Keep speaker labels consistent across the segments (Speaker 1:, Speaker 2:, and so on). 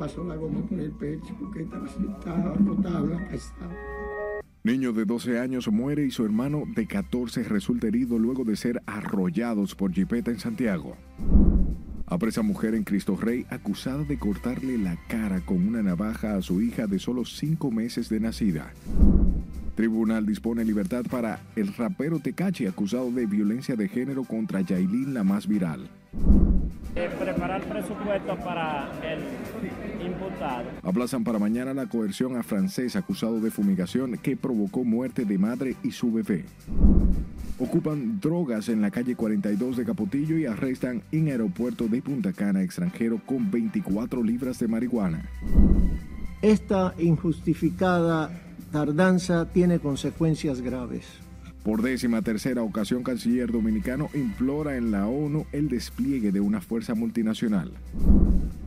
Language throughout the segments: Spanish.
Speaker 1: pasó la goma por el pecho porque estaba, estaba agotado,
Speaker 2: Niño de 12 años muere y su hermano de 14 resulta herido luego de ser arrollados por jipeta en Santiago. Apresa mujer en Cristo Rey acusada de cortarle la cara con una navaja a su hija de solo 5 meses de nacida. Tribunal dispone libertad para el rapero Tecachi acusado de violencia de género contra Yailin, la más viral.
Speaker 3: Eh, preparar presupuesto para el imputado.
Speaker 2: Aplazan para mañana la coerción a francés acusado de fumigación que provocó muerte de madre y su bebé. Ocupan drogas en la calle 42 de Capotillo y arrestan en aeropuerto de Punta Cana extranjero con 24 libras de marihuana.
Speaker 1: Esta injustificada tardanza tiene consecuencias graves.
Speaker 2: Por décima tercera ocasión, canciller dominicano implora en la ONU el despliegue de una fuerza multinacional.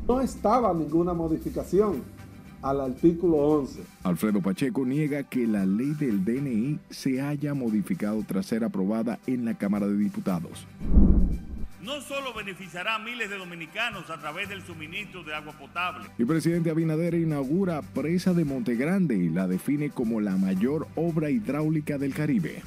Speaker 4: No estaba ninguna modificación al artículo 11.
Speaker 2: Alfredo Pacheco niega que la ley del DNI se haya modificado tras ser aprobada en la Cámara de Diputados
Speaker 5: no solo beneficiará a miles de dominicanos a través del suministro de agua potable.
Speaker 2: El presidente Abinader inaugura presa de Montegrande y la define como la mayor obra hidráulica del Caribe.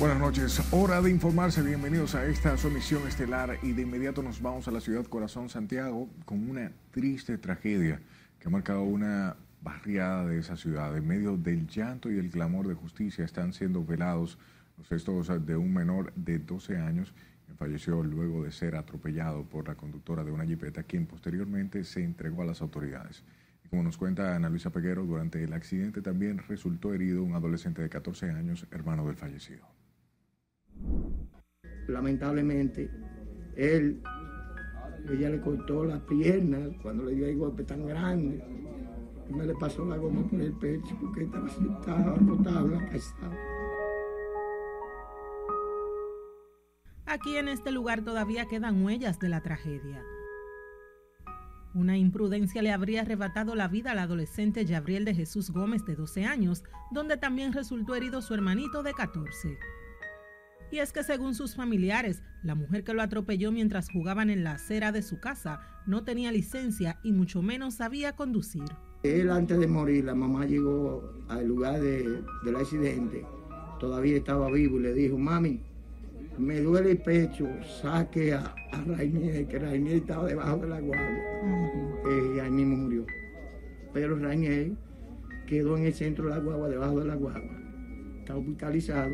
Speaker 2: Buenas noches, hora de informarse, bienvenidos a esta su emisión estelar y de inmediato nos vamos a la ciudad Corazón Santiago con una triste tragedia que ha marcado una barriada de esa ciudad. En medio del llanto y el clamor de justicia están siendo velados los restos de un menor de 12 años que falleció luego de ser atropellado por la conductora de una jipeta, quien posteriormente se entregó a las autoridades. Como nos cuenta Ana Luisa Peguero, durante el accidente también resultó herido un adolescente de 14 años, hermano del fallecido.
Speaker 1: Lamentablemente, él, ella le cortó las piernas cuando le dio el golpe tan grande me le pasó la goma por el pecho porque estaba, agotado,
Speaker 6: Aquí en este lugar todavía quedan huellas de la tragedia. Una imprudencia le habría arrebatado la vida al adolescente Gabriel de Jesús Gómez de 12 años, donde también resultó herido su hermanito de 14. Y es que según sus familiares, la mujer que lo atropelló mientras jugaban en la acera de su casa no tenía licencia y mucho menos sabía conducir.
Speaker 1: Él antes de morir, la mamá llegó al lugar del accidente, todavía estaba vivo y le dijo, mami, me duele el pecho, saque a, a Rainier, que Rainier estaba debajo de la guagua. Eh, y ahí mismo murió. Pero Rainier quedó en el centro de la guagua, debajo de la guagua. Está hospitalizado.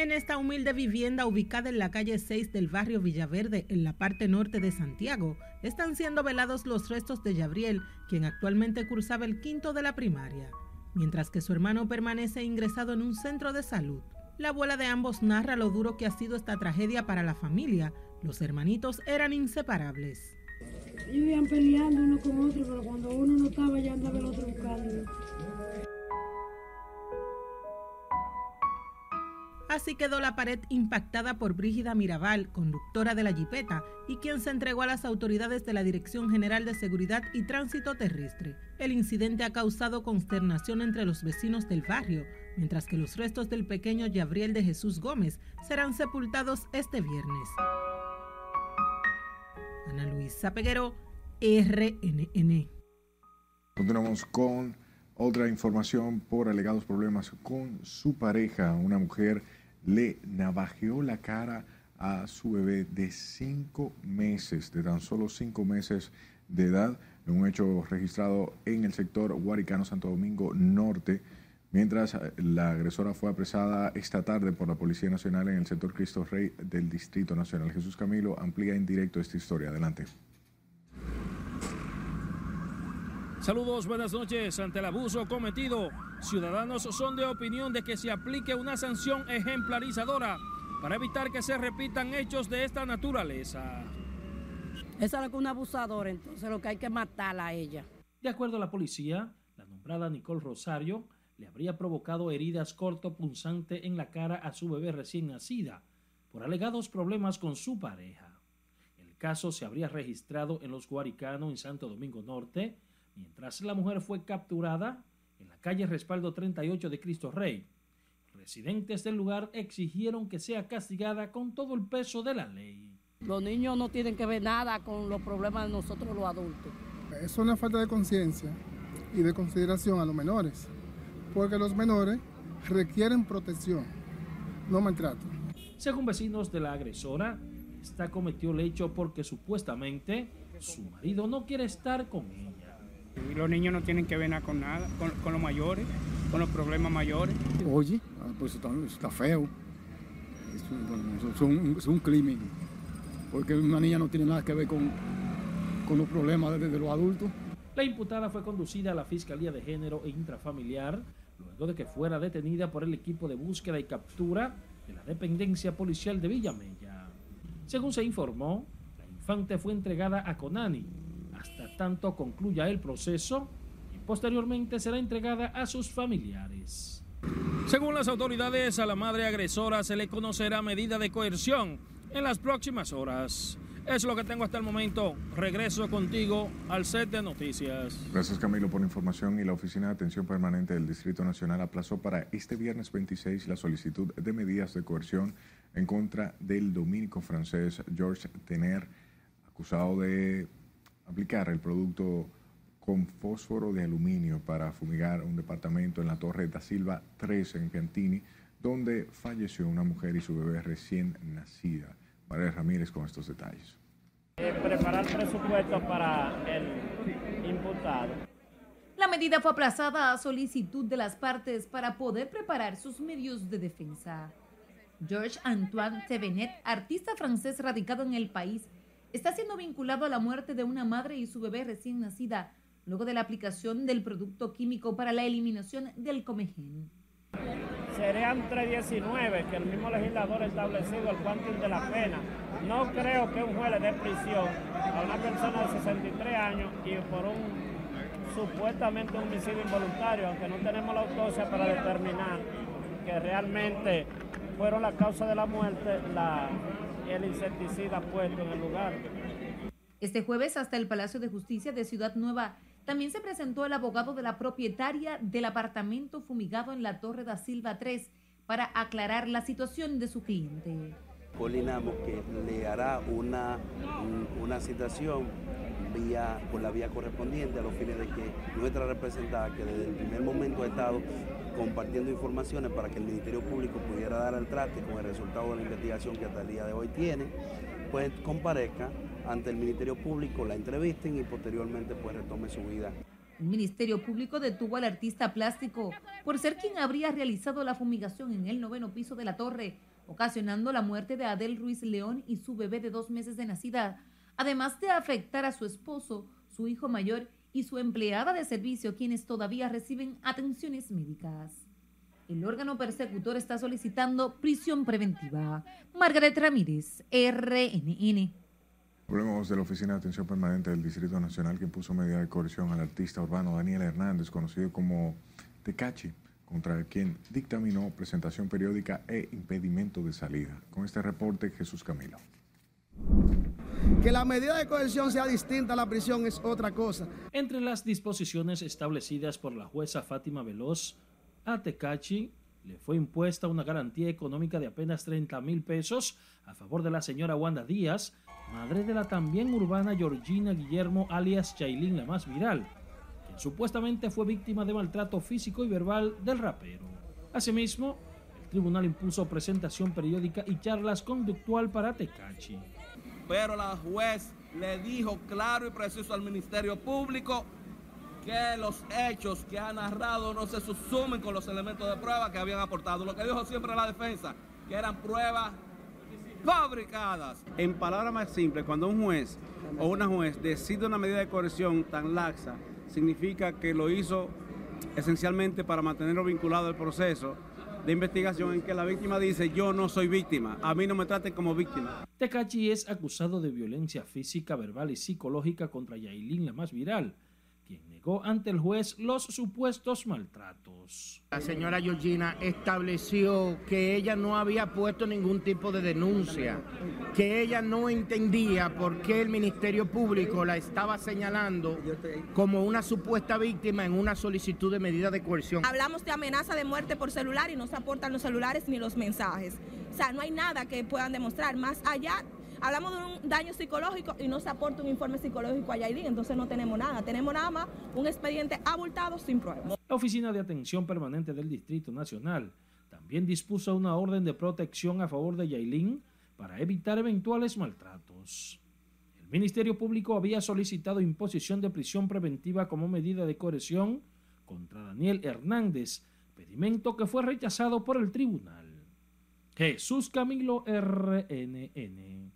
Speaker 6: En esta humilde vivienda ubicada en la calle 6 del barrio Villaverde, en la parte norte de Santiago, están siendo velados los restos de Gabriel, quien actualmente cursaba el quinto de la primaria, mientras que su hermano permanece ingresado en un centro de salud. La abuela de ambos narra lo duro que ha sido esta tragedia para la familia. Los hermanitos eran inseparables.
Speaker 7: Iban peleando uno con otro, pero cuando uno no estaba ya andaba el otro buscando.
Speaker 6: Así quedó la pared impactada por Brígida Mirabal, conductora de la jipeta, y quien se entregó a las autoridades de la Dirección General de Seguridad y Tránsito Terrestre. El incidente ha causado consternación entre los vecinos del barrio, mientras que los restos del pequeño Gabriel de Jesús Gómez serán sepultados este viernes. Ana Luisa Peguero, RNN.
Speaker 2: Continuamos con otra información por alegados problemas con su pareja, una mujer le navajeó la cara a su bebé de cinco meses, de tan solo cinco meses de edad, en un hecho registrado en el sector Huaricano Santo Domingo Norte, mientras eh, la agresora fue apresada esta tarde por la Policía Nacional en el sector Cristo Rey del Distrito Nacional. Jesús Camilo amplía en directo esta historia. Adelante.
Speaker 8: Saludos, buenas noches. Ante el abuso cometido, ciudadanos son de opinión de que se aplique una sanción ejemplarizadora para evitar que se repitan hechos de esta naturaleza.
Speaker 9: Esa es una abusadora, entonces lo que hay que matarla a ella.
Speaker 8: De acuerdo a la policía, la nombrada Nicole Rosario le habría provocado heridas cortopunzantes en la cara a su bebé recién nacida por alegados problemas con su pareja. El caso se habría registrado en los Guaricanos en Santo Domingo Norte, mientras la mujer fue capturada en la calle Respaldo 38 de Cristo Rey. Residentes del lugar exigieron que sea castigada con todo el peso de la ley.
Speaker 9: Los niños no tienen que ver nada con los problemas de nosotros los adultos.
Speaker 10: Es una falta de conciencia y de consideración a los menores, porque los menores requieren protección, no maltrato.
Speaker 8: Según vecinos de la agresora, esta cometió el hecho porque supuestamente su marido no quiere estar con ella.
Speaker 11: Y los niños no tienen que ver nada con nada, con, con los mayores, con los problemas mayores.
Speaker 12: Oye, ah, pues está, está feo. Es un, es, un, es un, crimen. Porque una niña no tiene nada que ver con, con los problemas de, de los adultos.
Speaker 8: La imputada fue conducida a la Fiscalía de Género e Intrafamiliar luego de que fuera detenida por el equipo de búsqueda y captura de la dependencia policial de Villamella. Según se informó, la infante fue entregada a Conani tanto concluya el proceso y posteriormente será entregada a sus familiares. Según las autoridades, a la madre agresora se le conocerá medida de coerción en las próximas horas. Es lo que tengo hasta el momento. Regreso contigo al set de noticias.
Speaker 2: Gracias Camilo por la información y la Oficina de Atención Permanente del Distrito Nacional aplazó para este viernes 26 la solicitud de medidas de coerción en contra del dominico francés Georges Tener, acusado de aplicar el producto con fósforo de aluminio para fumigar un departamento en la Torre da Silva 13 en Piantini, donde falleció una mujer y su bebé recién nacida. María Ramírez con estos detalles.
Speaker 3: Eh, preparar presupuesto para el imputado.
Speaker 13: La medida fue aplazada a solicitud de las partes para poder preparar sus medios de defensa. Georges Antoine Tevenet, artista francés radicado en el país, está siendo vinculado a la muerte de una madre y su bebé recién nacida, luego de la aplicación del producto químico para la eliminación del comején.
Speaker 3: Serían 319 que el mismo legislador ha establecido el quantum de la pena. No creo que un juez le dé prisión a una persona de 63 años y por un supuestamente un homicidio involuntario, aunque no tenemos la autopsia para determinar que realmente fueron la causa de la muerte la, el insecticida puesto en el lugar.
Speaker 13: Este jueves hasta el Palacio de Justicia de Ciudad Nueva también se presentó el abogado de la propietaria del apartamento fumigado en la Torre da Silva 3 para aclarar la situación de su cliente.
Speaker 14: Coordinamos que le hará una, una citación vía, por la vía correspondiente a los fines de que nuestra representada, que desde el primer momento ha estado compartiendo informaciones para que el Ministerio Público pudiera dar al traste con el resultado de la investigación que hasta el día de hoy tiene, pues comparezca ante el Ministerio Público, la entrevisten y posteriormente pues retome su vida.
Speaker 13: El Ministerio Público detuvo al artista plástico por ser quien habría realizado la fumigación en el noveno piso de la torre, ocasionando la muerte de Adel Ruiz León y su bebé de dos meses de nacida, además de afectar a su esposo, su hijo mayor y su empleada de servicio, quienes todavía reciben atenciones médicas. El órgano persecutor está solicitando prisión preventiva. Margaret Ramírez, RNN.
Speaker 2: Hablemos de la Oficina de Atención Permanente del Distrito Nacional que impuso medida de coerción al artista urbano Daniel Hernández, conocido como Tecachi, contra quien dictaminó presentación periódica e impedimento de salida. Con este reporte, Jesús Camilo.
Speaker 15: Que la medida de coerción sea distinta a la prisión es otra cosa.
Speaker 8: Entre las disposiciones establecidas por la jueza Fátima Veloz, a Tecachi le fue impuesta una garantía económica de apenas 30 mil pesos a favor de la señora Wanda Díaz, madre de la también urbana Georgina Guillermo alias Chailín, la más viral, quien supuestamente fue víctima de maltrato físico y verbal del rapero. Asimismo, el tribunal impuso presentación periódica y charlas conductual para Tecachi.
Speaker 16: Pero la juez le dijo claro y preciso al Ministerio Público que los hechos que ha narrado no se susumen con los elementos de prueba que habían aportado. Lo que dijo siempre la defensa, que eran pruebas fabricadas.
Speaker 11: En palabras más simples, cuando un juez o una juez decide una medida de coerción tan laxa, significa que lo hizo esencialmente para mantenerlo vinculado al proceso de investigación en que la víctima dice yo no soy víctima, a mí no me traten como víctima.
Speaker 8: Tecachi es acusado de violencia física, verbal y psicológica contra Yailin, la más viral, quien negó ante el juez los supuestos maltratos.
Speaker 17: La señora Georgina estableció que ella no había puesto ningún tipo de denuncia, que ella no entendía por qué el Ministerio Público la estaba señalando como una supuesta víctima en una solicitud de medida de coerción.
Speaker 18: Hablamos de amenaza de muerte por celular y no se aportan los celulares ni los mensajes. O sea, no hay nada que puedan demostrar. Más allá hablamos de un daño psicológico y no se aporta un informe psicológico a Yailin, entonces no tenemos nada. Tenemos nada más un expediente abultado sin pruebas.
Speaker 8: La Oficina de Atención Permanente del Distrito Nacional también dispuso una orden de protección a favor de Yailin para evitar eventuales maltratos. El Ministerio Público había solicitado imposición de prisión preventiva como medida de coerción contra Daniel Hernández, pedimento que fue rechazado por el tribunal. Jesús Camilo RNN.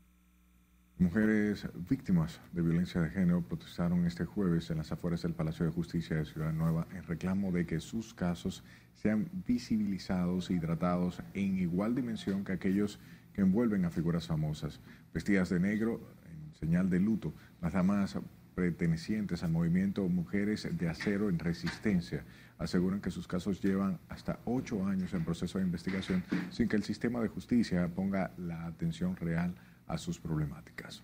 Speaker 2: Mujeres víctimas de violencia de género protestaron este jueves en las afueras del Palacio de Justicia de Ciudad Nueva en reclamo de que sus casos sean visibilizados y tratados en igual dimensión que aquellos que envuelven a figuras famosas. Vestidas de negro, en señal de luto, las damas pertenecientes al movimiento Mujeres de Acero en Resistencia aseguran que sus casos llevan hasta ocho años en proceso de investigación sin que el sistema de justicia ponga la atención real sus problemáticas.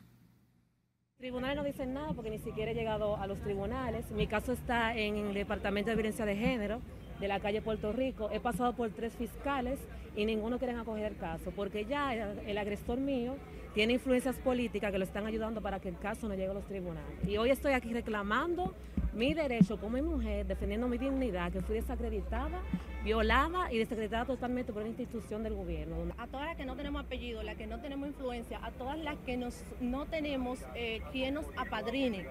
Speaker 19: Tribunales no dicen nada porque ni siquiera he llegado a los tribunales. Mi caso está en el Departamento de Violencia de Género de la calle Puerto Rico. He pasado por tres fiscales y ninguno quiere acoger el caso porque ya el agresor mío tiene influencias políticas que lo están ayudando para que el caso no llegue a los tribunales. Y hoy estoy aquí reclamando mi derecho como mujer, defendiendo mi dignidad, que fui desacreditada, violada y desacreditada totalmente por una institución del gobierno.
Speaker 20: A todas las que no tenemos apellido, las que no tenemos influencia, a todas las que nos, no tenemos eh, quien nos apadrine.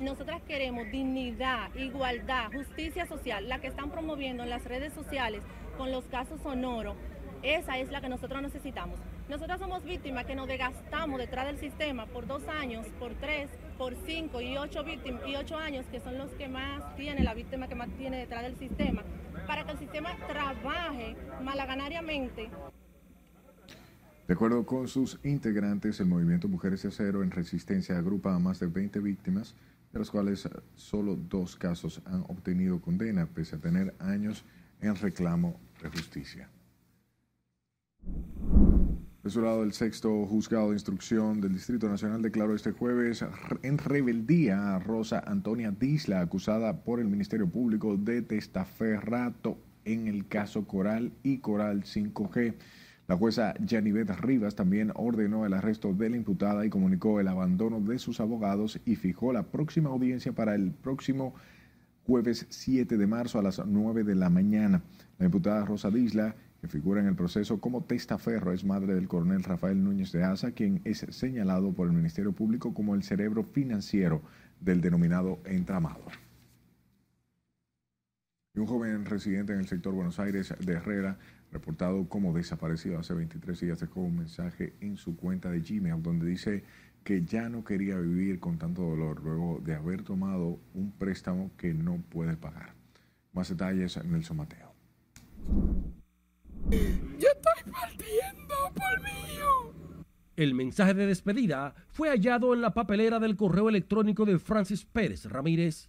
Speaker 20: Nosotras queremos dignidad, igualdad, justicia social, la que están promoviendo en las redes sociales con los casos sonoros. Esa es la que nosotros necesitamos. Nosotros somos víctimas que nos desgastamos detrás del sistema por dos años, por tres, por cinco y ocho víctimas y ocho años, que son los que más tiene, la víctima que más tiene detrás del sistema, para que el sistema trabaje malaganariamente.
Speaker 2: De acuerdo con sus integrantes, el movimiento Mujeres de Acero en Resistencia agrupa a más de 20 víctimas, de las cuales solo dos casos han obtenido condena, pese a tener años en reclamo de justicia. De su lado, el sexto juzgado de instrucción del Distrito Nacional declaró este jueves en rebeldía a Rosa Antonia Disla, acusada por el Ministerio Público de testaferrato en el caso Coral y Coral 5G. La jueza Yanivet Rivas también ordenó el arresto de la imputada y comunicó el abandono de sus abogados y fijó la próxima audiencia para el próximo jueves 7 de marzo a las 9 de la mañana. La imputada Rosa Disla que figura en el proceso como testaferro, es madre del coronel Rafael Núñez de Asa, quien es señalado por el Ministerio Público como el cerebro financiero del denominado entramado. Y un joven residente en el sector Buenos Aires de Herrera, reportado como desaparecido hace 23 días, dejó un mensaje en su cuenta de Gmail donde dice que ya no quería vivir con tanto dolor luego de haber tomado un préstamo que no puede pagar. Más detalles, Nelson Mateo.
Speaker 21: Yo estoy partiendo por mío.
Speaker 22: El mensaje de despedida fue hallado en la papelera del correo electrónico de Francis Pérez Ramírez.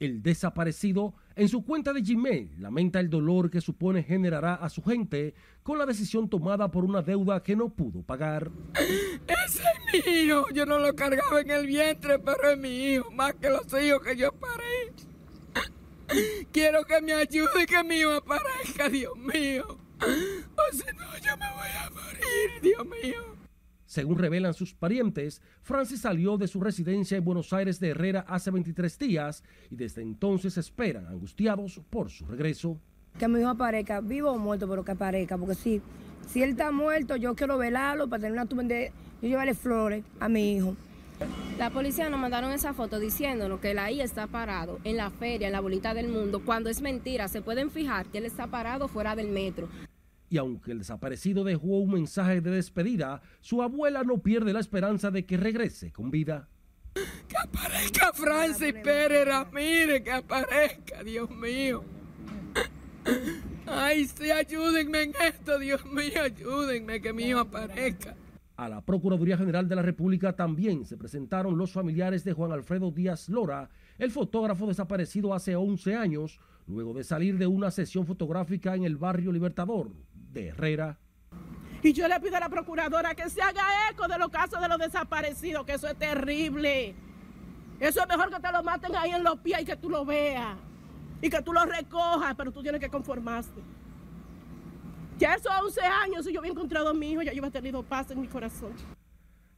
Speaker 22: El desaparecido, en su cuenta de Gmail, lamenta el dolor que supone generará a su gente con la decisión tomada por una deuda que no pudo pagar.
Speaker 21: Ese es mío. Yo no lo cargaba en el vientre, pero es mi hijo, más que los hijos que yo paré. Quiero que me ayude y que mi hijo aparezca, Dios mío. O si no, yo me voy a morir, Dios mío.
Speaker 22: Según revelan sus parientes, Francis salió de su residencia en Buenos Aires de Herrera hace 23 días y desde entonces esperan, angustiados por su regreso.
Speaker 23: Que mi hijo aparezca, vivo o muerto, pero que aparezca, porque si, si él está muerto, yo quiero velarlo para tener una tumba de yo llevarle flores a mi hijo.
Speaker 24: La policía nos mandaron esa foto diciéndonos que la I está parado en la feria, en la bolita del mundo, cuando es mentira. Se pueden fijar que él está parado fuera del metro.
Speaker 22: Y aunque el desaparecido dejó un mensaje de despedida, su abuela no pierde la esperanza de que regrese con vida.
Speaker 21: Que aparezca Francis Pérez Ramírez, que aparezca, Dios mío. Ay, sí, ayúdenme en esto, Dios mío, ayúdenme que mi hijo aparezca.
Speaker 22: A la Procuraduría General de la República también se presentaron los familiares de Juan Alfredo Díaz Lora, el fotógrafo desaparecido hace 11 años, luego de salir de una sesión fotográfica en el barrio Libertador de Herrera.
Speaker 25: Y yo le pido a la procuradora que se haga eco de los casos de los desaparecidos, que eso es terrible. Eso es mejor que te lo maten ahí en los pies y que tú lo veas. Y que tú lo recojas, pero tú tienes que conformarte. Ya esos 11 años, si yo hubiera encontrado a mi hijo, ya yo hubiera tenido paz en mi corazón.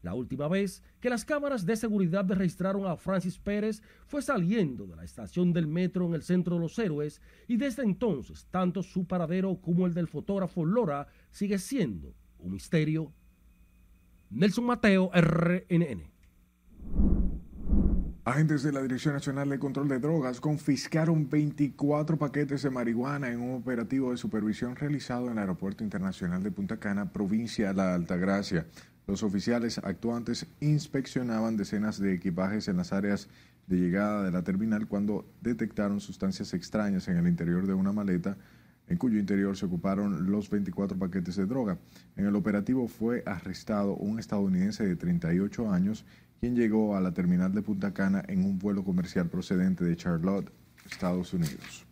Speaker 22: La última vez que las cámaras de seguridad registraron a Francis Pérez fue saliendo de la estación del metro en el centro de los héroes y desde entonces tanto su paradero como el del fotógrafo Lora sigue siendo un misterio. Nelson Mateo, RNN.
Speaker 2: Agentes de la Dirección Nacional de Control de Drogas confiscaron 24 paquetes de marihuana en un operativo de supervisión realizado en el Aeropuerto Internacional de Punta Cana, provincia de La Altagracia. Los oficiales actuantes inspeccionaban decenas de equipajes en las áreas de llegada de la terminal cuando detectaron sustancias extrañas en el interior de una maleta en cuyo interior se ocuparon los 24 paquetes de droga. En el operativo fue arrestado un estadounidense de 38 años quien llegó a la terminal de Punta Cana en un vuelo comercial procedente de Charlotte, Estados Unidos.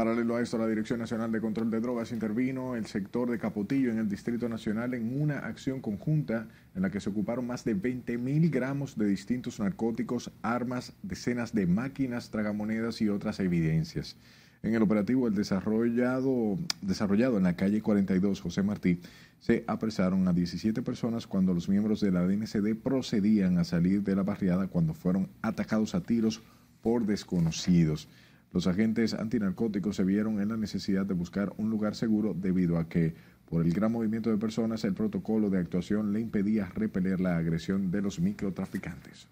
Speaker 2: Paralelo a esto, la Dirección Nacional de Control de Drogas intervino el sector de Capotillo en el Distrito Nacional en una acción conjunta en la que se ocuparon más de 20 mil gramos de distintos narcóticos, armas, decenas de máquinas, tragamonedas y otras evidencias. En el operativo el desarrollado, desarrollado en la calle 42 José Martí, se apresaron a 17 personas cuando los miembros de la DNCD procedían a salir de la barriada cuando fueron atacados a tiros por desconocidos. Los agentes antinarcóticos se vieron en la necesidad de buscar un lugar seguro debido a que, por el gran movimiento de personas, el protocolo de actuación le impedía repeler la agresión de los microtraficantes.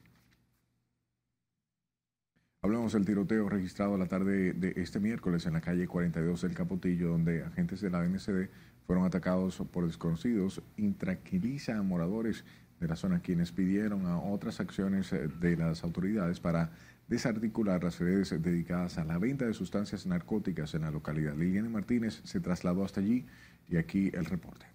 Speaker 2: Hablamos del tiroteo registrado la tarde de este miércoles en la calle 42 del Capotillo, donde agentes de la DNCD fueron atacados por desconocidos. Intranquiliza a moradores de la zona quienes pidieron a otras acciones de las autoridades para desarticular las redes dedicadas a la venta de sustancias narcóticas en la localidad. Liliana Martínez se trasladó hasta allí y aquí el reporte.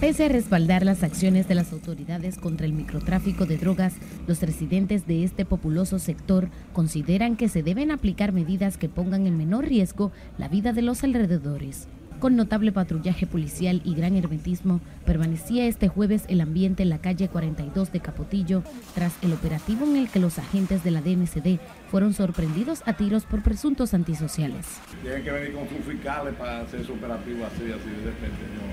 Speaker 26: Pese a respaldar las acciones de las autoridades contra el microtráfico de drogas, los residentes de este populoso sector consideran que se deben aplicar medidas que pongan en menor riesgo la vida de los alrededores. Con notable patrullaje policial y gran hermetismo, permanecía este jueves el ambiente en la calle 42 de Capotillo tras el operativo en el que los agentes de la DNCD fueron sorprendidos a tiros por presuntos antisociales.
Speaker 27: Tienen que venir con sus fiscales para hacer su operativo así, así de repente. ¿no?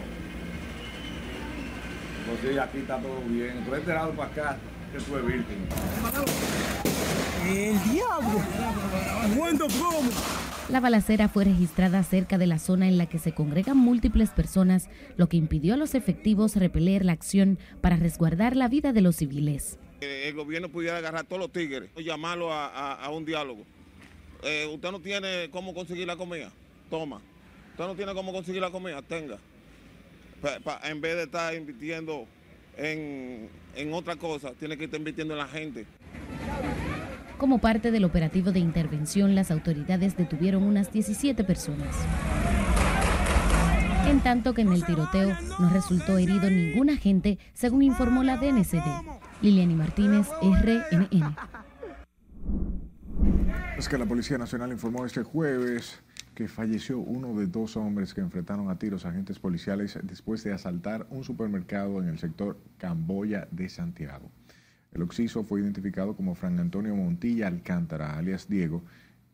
Speaker 27: Pues sí, aquí está todo bien. Tú enterado para acá que virgen.
Speaker 28: El diablo. ¿Cuándo cómo?
Speaker 26: La balacera fue registrada cerca de la zona en la que se congregan múltiples personas, lo que impidió a los efectivos repeler la acción para resguardar la vida de los civiles.
Speaker 27: El gobierno pudiera agarrar a todos los tigres y llamarlo a, a, a un diálogo. Eh, usted no tiene cómo conseguir la comida, toma. Usted no tiene cómo conseguir la comida, tenga. Pa, pa, en vez de estar invirtiendo en, en otra cosa, tiene que estar invirtiendo en la gente.
Speaker 26: Como parte del operativo de intervención, las autoridades detuvieron unas 17 personas. En tanto que en el tiroteo no resultó herido ningún agente, según informó la DNCD. Liliani Martínez, RNN.
Speaker 2: Es que la Policía Nacional informó este jueves falleció uno de dos hombres que enfrentaron a tiros agentes policiales después de asaltar un supermercado en el sector Camboya de Santiago. El occiso fue identificado como Fran Antonio Montilla Alcántara, alias Diego,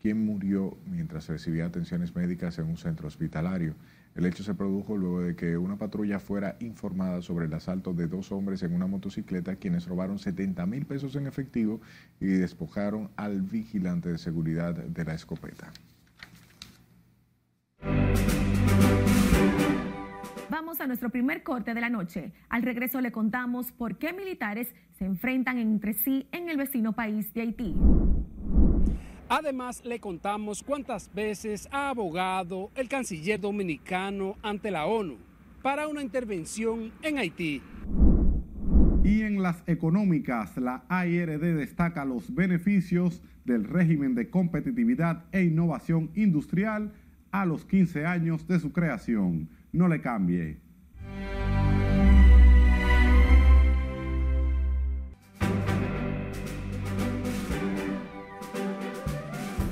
Speaker 2: quien murió mientras recibía atenciones médicas en un centro hospitalario. El hecho se produjo luego de que una patrulla fuera informada sobre el asalto de dos hombres en una motocicleta quienes robaron 70 mil pesos en efectivo y despojaron al vigilante de seguridad de la escopeta.
Speaker 29: Vamos a nuestro primer corte de la noche. Al regreso le contamos por qué militares se enfrentan entre sí en el vecino país de Haití.
Speaker 30: Además, le contamos cuántas veces ha abogado el canciller dominicano ante la ONU para una intervención en Haití.
Speaker 2: Y en
Speaker 31: las económicas, la AIRD destaca los beneficios del régimen de competitividad e innovación industrial a los 15 años de su creación. No le cambie.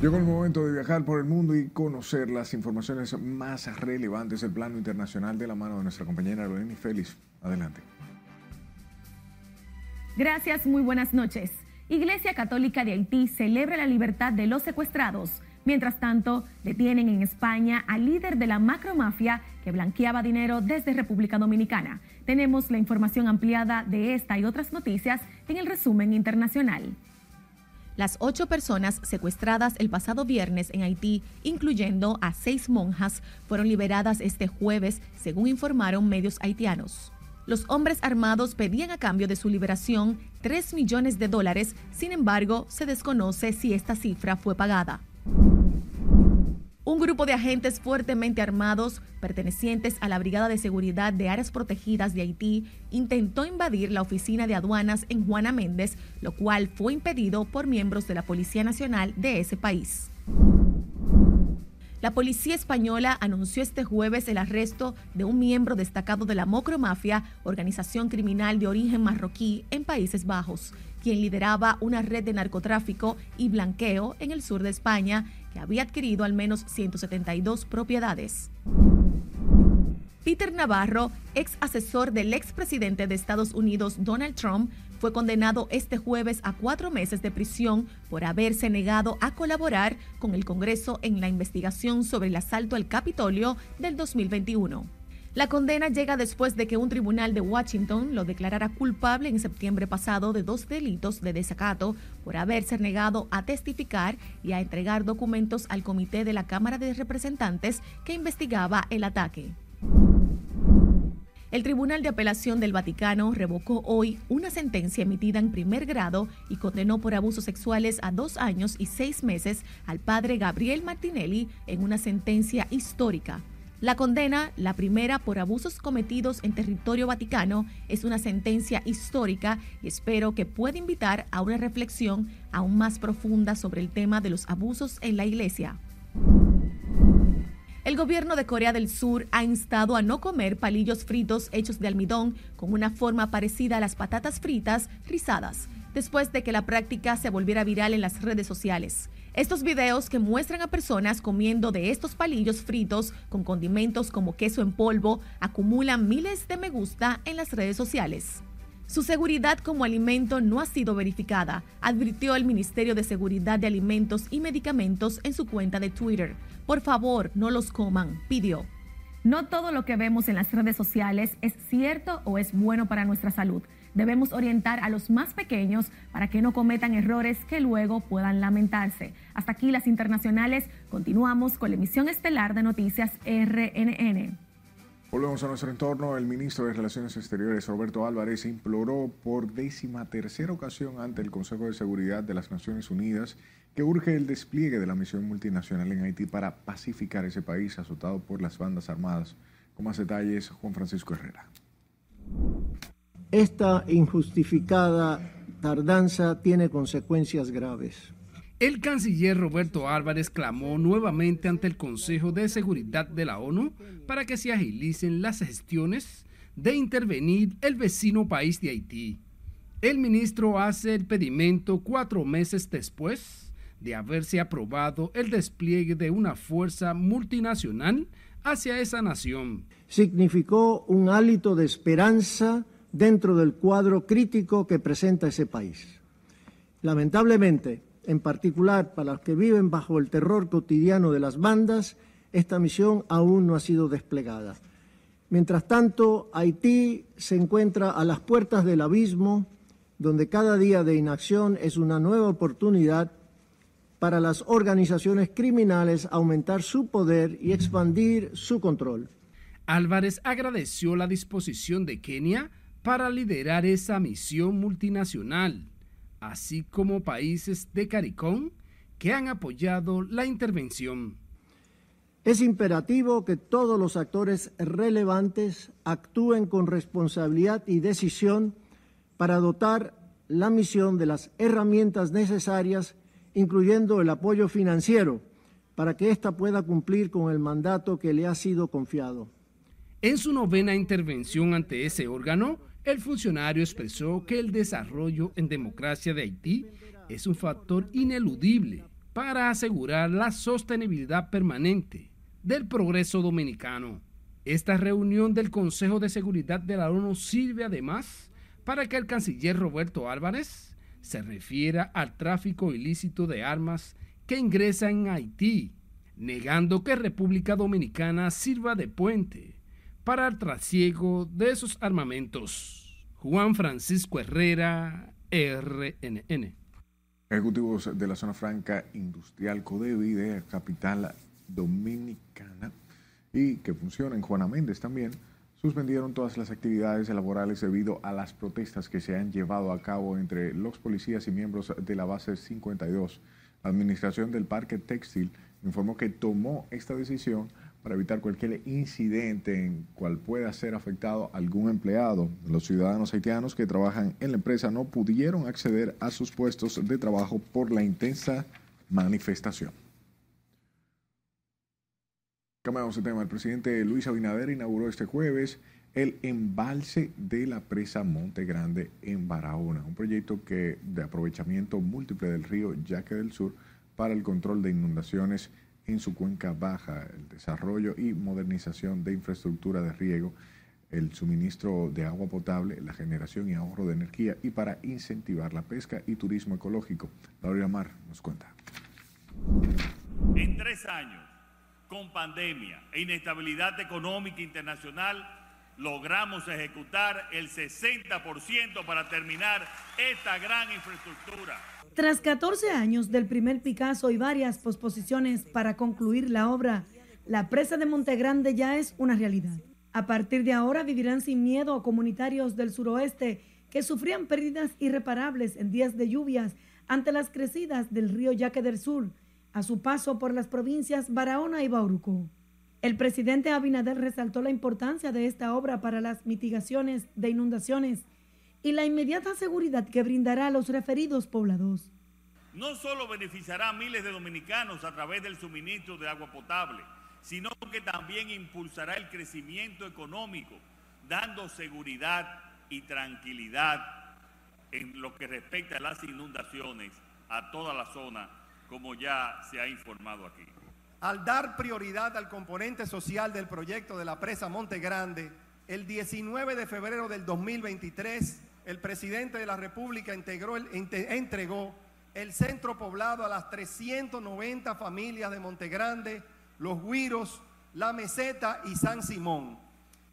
Speaker 2: Llegó el momento de viajar por el mundo y conocer las informaciones más relevantes del plano internacional de la mano de nuestra compañera Lorena Félix. Adelante.
Speaker 29: Gracias, muy buenas noches. Iglesia Católica de Haití celebra la libertad de los secuestrados. Mientras tanto, detienen en España al líder de la macromafia que blanqueaba dinero desde República Dominicana. Tenemos la información ampliada de esta y otras noticias en el resumen internacional. Las ocho personas secuestradas el pasado viernes en Haití, incluyendo a seis monjas, fueron liberadas este jueves, según informaron medios haitianos. Los hombres armados pedían a cambio de su liberación 3 millones de dólares, sin embargo, se desconoce si esta cifra fue pagada. Un grupo de agentes fuertemente armados, pertenecientes a la Brigada de Seguridad de Áreas Protegidas de Haití, intentó invadir la oficina de aduanas en Juana Méndez, lo cual fue impedido por miembros de la Policía Nacional de ese país. La policía española anunció este jueves el arresto de un miembro destacado de la Mocromafia, organización criminal de origen marroquí en Países Bajos, quien lideraba una red de narcotráfico y blanqueo en el sur de España había adquirido al menos 172 propiedades. Peter Navarro, ex asesor del expresidente de Estados Unidos Donald Trump, fue condenado este jueves a cuatro meses de prisión por haberse negado a colaborar con el Congreso en la investigación sobre el asalto al Capitolio del 2021. La condena llega después de que un tribunal de Washington lo declarara culpable en septiembre pasado de dos delitos de desacato por haberse negado a testificar y a entregar documentos al comité de la Cámara de Representantes que investigaba el ataque. El Tribunal de Apelación del Vaticano revocó hoy una sentencia emitida en primer grado y condenó por abusos sexuales a dos años y seis meses al padre Gabriel Martinelli en una sentencia histórica. La condena, la primera por abusos cometidos en territorio vaticano, es una sentencia histórica y espero que pueda invitar a una reflexión aún más profunda sobre el tema de los abusos en la Iglesia. El gobierno de Corea del Sur ha instado a no comer palillos fritos hechos de almidón con una forma parecida a las patatas fritas rizadas, después de que la práctica se volviera viral en las redes sociales. Estos videos que muestran a personas comiendo de estos palillos fritos con condimentos como queso en polvo acumulan miles de me gusta en las redes sociales. Su seguridad como alimento no ha sido verificada, advirtió el Ministerio de Seguridad de Alimentos y Medicamentos en su cuenta de Twitter. Por favor, no los coman, pidió. No todo lo que vemos en las redes sociales es cierto o es bueno para nuestra salud debemos orientar a los más pequeños para que no cometan errores que luego puedan lamentarse. Hasta aquí las internacionales. Continuamos con la emisión estelar de Noticias RNN.
Speaker 2: Volvemos a nuestro entorno. El ministro de Relaciones Exteriores, Roberto Álvarez, imploró por décima tercera ocasión ante el Consejo de Seguridad de las Naciones Unidas que urge el despliegue de la misión multinacional en Haití para pacificar ese país azotado por las bandas armadas. Con más detalles, Juan Francisco Herrera.
Speaker 32: Esta injustificada tardanza tiene consecuencias graves.
Speaker 30: El canciller Roberto Álvarez clamó nuevamente ante el Consejo de Seguridad de la ONU para que se agilicen las gestiones de intervenir el vecino país de Haití. El ministro hace el pedimento cuatro meses después de haberse aprobado el despliegue de una fuerza multinacional hacia esa nación.
Speaker 32: Significó un hálito de esperanza dentro del cuadro crítico que presenta ese país. Lamentablemente, en particular para los que viven bajo el terror cotidiano de las bandas, esta misión aún no ha sido desplegada. Mientras tanto, Haití se encuentra a las puertas del abismo, donde cada día de inacción es una nueva oportunidad para las organizaciones criminales aumentar su poder y expandir su control.
Speaker 30: Álvarez agradeció la disposición de Kenia para liderar esa misión multinacional, así como países de CARICOM que han apoyado la intervención.
Speaker 32: Es imperativo que todos los actores relevantes actúen con responsabilidad y decisión para dotar la misión de las herramientas necesarias, incluyendo el apoyo financiero, para que ésta pueda cumplir con el mandato que le ha sido confiado.
Speaker 30: En su novena intervención ante ese órgano, el funcionario expresó que el desarrollo en democracia de Haití es un factor ineludible para asegurar la sostenibilidad permanente del progreso dominicano. Esta reunión del Consejo de Seguridad de la ONU sirve además para que el canciller Roberto Álvarez se refiera al tráfico ilícito de armas que ingresa en Haití, negando que República Dominicana sirva de puente para el trasiego de esos armamentos. Juan Francisco Herrera, RNN.
Speaker 2: Ejecutivos de la zona franca industrial Codevi de capital dominicana y que funciona en Juana Méndez también, suspendieron todas las actividades laborales debido a las protestas que se han llevado a cabo entre los policías y miembros de la base 52. La administración del parque textil informó que tomó esta decisión para evitar cualquier incidente en cual pueda ser afectado algún empleado. Los ciudadanos haitianos que trabajan en la empresa no pudieron acceder a sus puestos de trabajo por la intensa manifestación. Cambiamos de tema. El presidente Luis Abinader inauguró este jueves el embalse de la presa Monte Grande en Barahona, un proyecto que de aprovechamiento múltiple del río Yaque del Sur para el control de inundaciones en su cuenca baja, el desarrollo y modernización de infraestructura de riego, el suministro de agua potable, la generación y ahorro de energía y para incentivar la pesca y turismo ecológico. Laura Mar nos cuenta.
Speaker 33: En tres años, con pandemia e inestabilidad económica internacional, logramos ejecutar el 60% para terminar esta gran infraestructura.
Speaker 34: Tras 14 años del primer Picasso y varias posposiciones para concluir la obra, la presa de Montegrande ya es una realidad. A partir de ahora vivirán sin miedo comunitarios del suroeste que sufrían pérdidas irreparables en días de lluvias ante las crecidas del río Yaque del Sur, a su paso por las provincias Barahona y Bauruco. El presidente Abinader resaltó la importancia de esta obra para las mitigaciones de inundaciones y la inmediata seguridad que brindará a los referidos poblados.
Speaker 33: No solo beneficiará a miles de dominicanos a través del suministro de agua potable, sino que también impulsará el crecimiento económico, dando seguridad y tranquilidad en lo que respecta a las inundaciones a toda la zona, como ya se ha informado aquí.
Speaker 35: Al dar prioridad al componente social del proyecto de la presa Monte Grande, el 19 de febrero del 2023, el presidente de la República entregó el centro poblado a las 390 familias de Montegrande, Los Guiros, La Meseta y San Simón.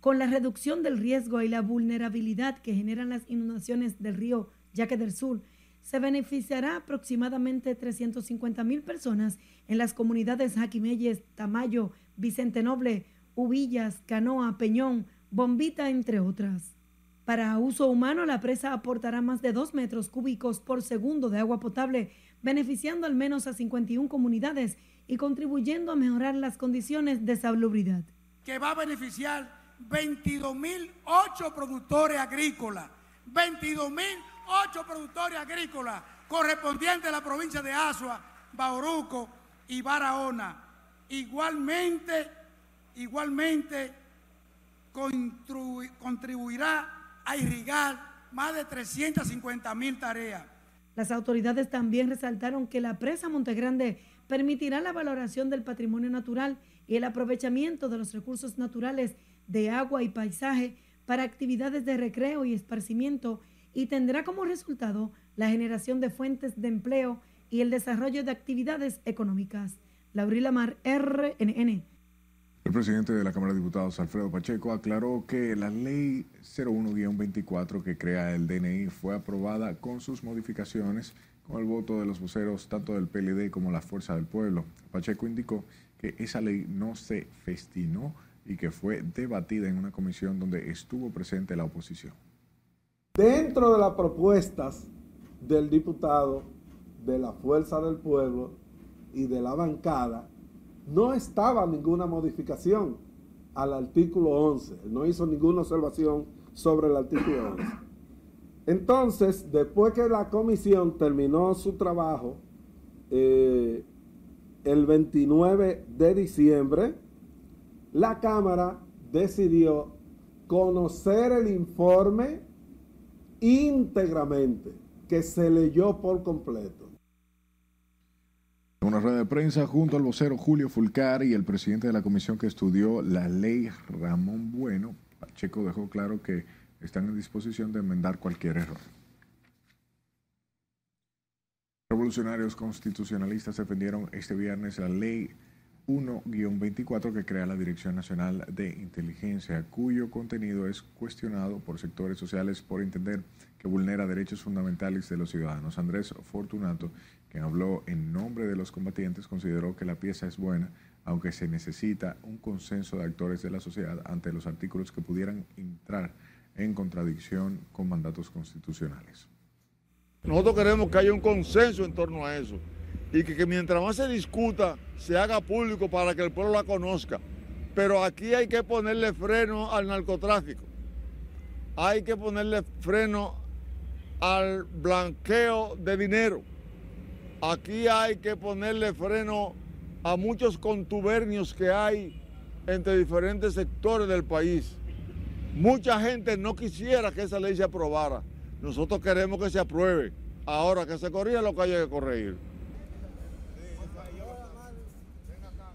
Speaker 34: Con la reducción del riesgo y la vulnerabilidad que generan las inundaciones del río Yaque del Sur, se beneficiará aproximadamente 350 mil personas en las comunidades Jaquimeyes, Tamayo, Vicente Noble, Ubillas, Canoa, Peñón, Bombita, entre otras. Para uso humano, la presa aportará más de 2 metros cúbicos por segundo de agua potable, beneficiando al menos a 51 comunidades y contribuyendo a mejorar las condiciones de salubridad.
Speaker 36: Que va a beneficiar 22.008 productores agrícolas, 22.008 productores agrícolas correspondientes a la provincia de Asua, Bauruco y Barahona. Igualmente, igualmente contribuirá a irrigar más de 350 mil tareas.
Speaker 34: Las autoridades también resaltaron que la presa Montegrande permitirá la valoración del patrimonio natural y el aprovechamiento de los recursos naturales de agua y paisaje para actividades de recreo y esparcimiento y tendrá como resultado la generación de fuentes de empleo y el desarrollo de actividades económicas. Laurila Mar, RNN.
Speaker 2: El presidente de la Cámara de Diputados, Alfredo Pacheco, aclaró que la ley 01-24 que crea el DNI fue aprobada con sus modificaciones con el voto de los voceros tanto del PLD como la Fuerza del Pueblo. Pacheco indicó que esa ley no se festinó y que fue debatida en una comisión donde estuvo presente la oposición.
Speaker 37: Dentro de las propuestas del diputado de la Fuerza del Pueblo y de la bancada, no estaba ninguna modificación al artículo 11, no hizo ninguna observación sobre el artículo 11. Entonces, después que la comisión terminó su trabajo, eh, el 29 de diciembre, la Cámara decidió conocer el informe íntegramente, que se leyó por completo.
Speaker 2: En una rueda de prensa junto al vocero Julio Fulcar y el presidente de la comisión que estudió la ley Ramón Bueno, Pacheco dejó claro que están en disposición de enmendar cualquier error. Revolucionarios constitucionalistas defendieron este viernes la ley 1-24 que crea la Dirección Nacional de Inteligencia, cuyo contenido es cuestionado por sectores sociales por entender que vulnera derechos fundamentales de los ciudadanos. Andrés Fortunato, quien habló en nombre de los combatientes, consideró que la pieza es buena, aunque se necesita un consenso de actores de la sociedad ante los artículos que pudieran entrar en contradicción con mandatos constitucionales.
Speaker 38: Nosotros queremos que haya un consenso en torno a eso y que, mientras más se discuta, se haga público para que el pueblo la conozca. Pero aquí hay que ponerle freno al narcotráfico. Hay que ponerle freno al blanqueo de dinero. Aquí hay que ponerle freno a muchos contubernios que hay entre diferentes sectores del país. Mucha gente no quisiera que esa ley se aprobara. Nosotros queremos que se apruebe. Ahora que se corrija lo que haya que corregir.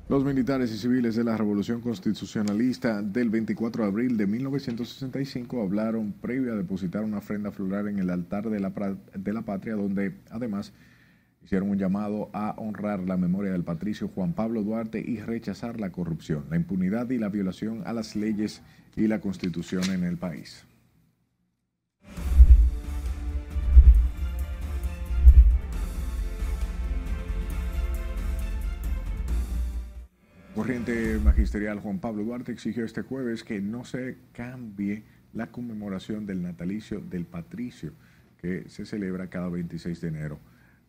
Speaker 2: Los militares y civiles de la Revolución Constitucionalista del 24 de abril de 1965 hablaron previo a depositar una ofrenda floral en el altar de la, de la patria, donde además hicieron un llamado a honrar la memoria del patricio Juan Pablo Duarte y rechazar la corrupción, la impunidad y la violación a las leyes y la constitución en el país. Corriente Magisterial Juan Pablo Duarte exigió este jueves que no se cambie la conmemoración del natalicio del patricio que se celebra cada 26 de enero.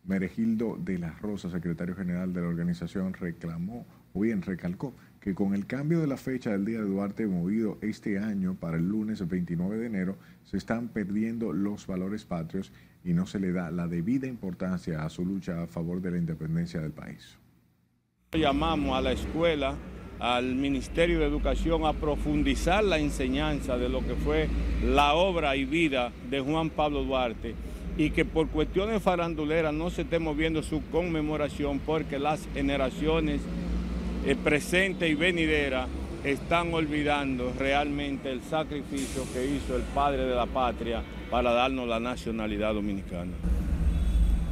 Speaker 2: Meregildo de la Rosa, secretario general de la organización, reclamó o bien recalcó que con el cambio de la fecha del Día de Duarte movido este año para el lunes 29 de enero, se están perdiendo los valores patrios y no se le da la debida importancia a su lucha a favor de la independencia del país.
Speaker 39: Llamamos a la escuela, al Ministerio de Educación a profundizar la enseñanza de lo que fue la obra y vida de Juan Pablo Duarte y que por cuestiones faranduleras no se esté moviendo su conmemoración porque las generaciones eh, presentes y venideras están olvidando realmente el sacrificio que hizo el padre de la patria para darnos la nacionalidad dominicana.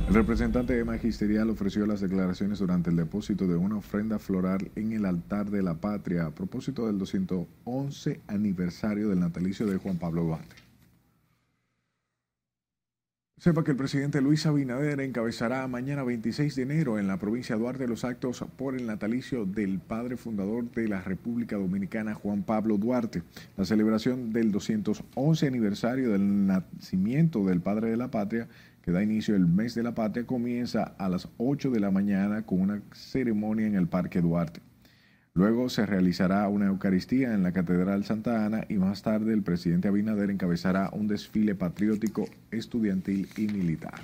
Speaker 2: El representante magisterial ofreció las declaraciones durante el depósito de una ofrenda floral en el altar de la patria a propósito del 211 aniversario del natalicio de Juan Pablo Duarte. Sepa que el presidente Luis Abinader encabezará mañana 26 de enero en la provincia de Duarte los actos por el natalicio del padre fundador de la República Dominicana, Juan Pablo Duarte. La celebración del 211 aniversario del nacimiento del padre de la patria que da inicio el mes de la patria, comienza a las 8 de la mañana con una ceremonia en el Parque Duarte. Luego se realizará una Eucaristía en la Catedral Santa Ana y más tarde el presidente Abinader encabezará un desfile patriótico, estudiantil y militar.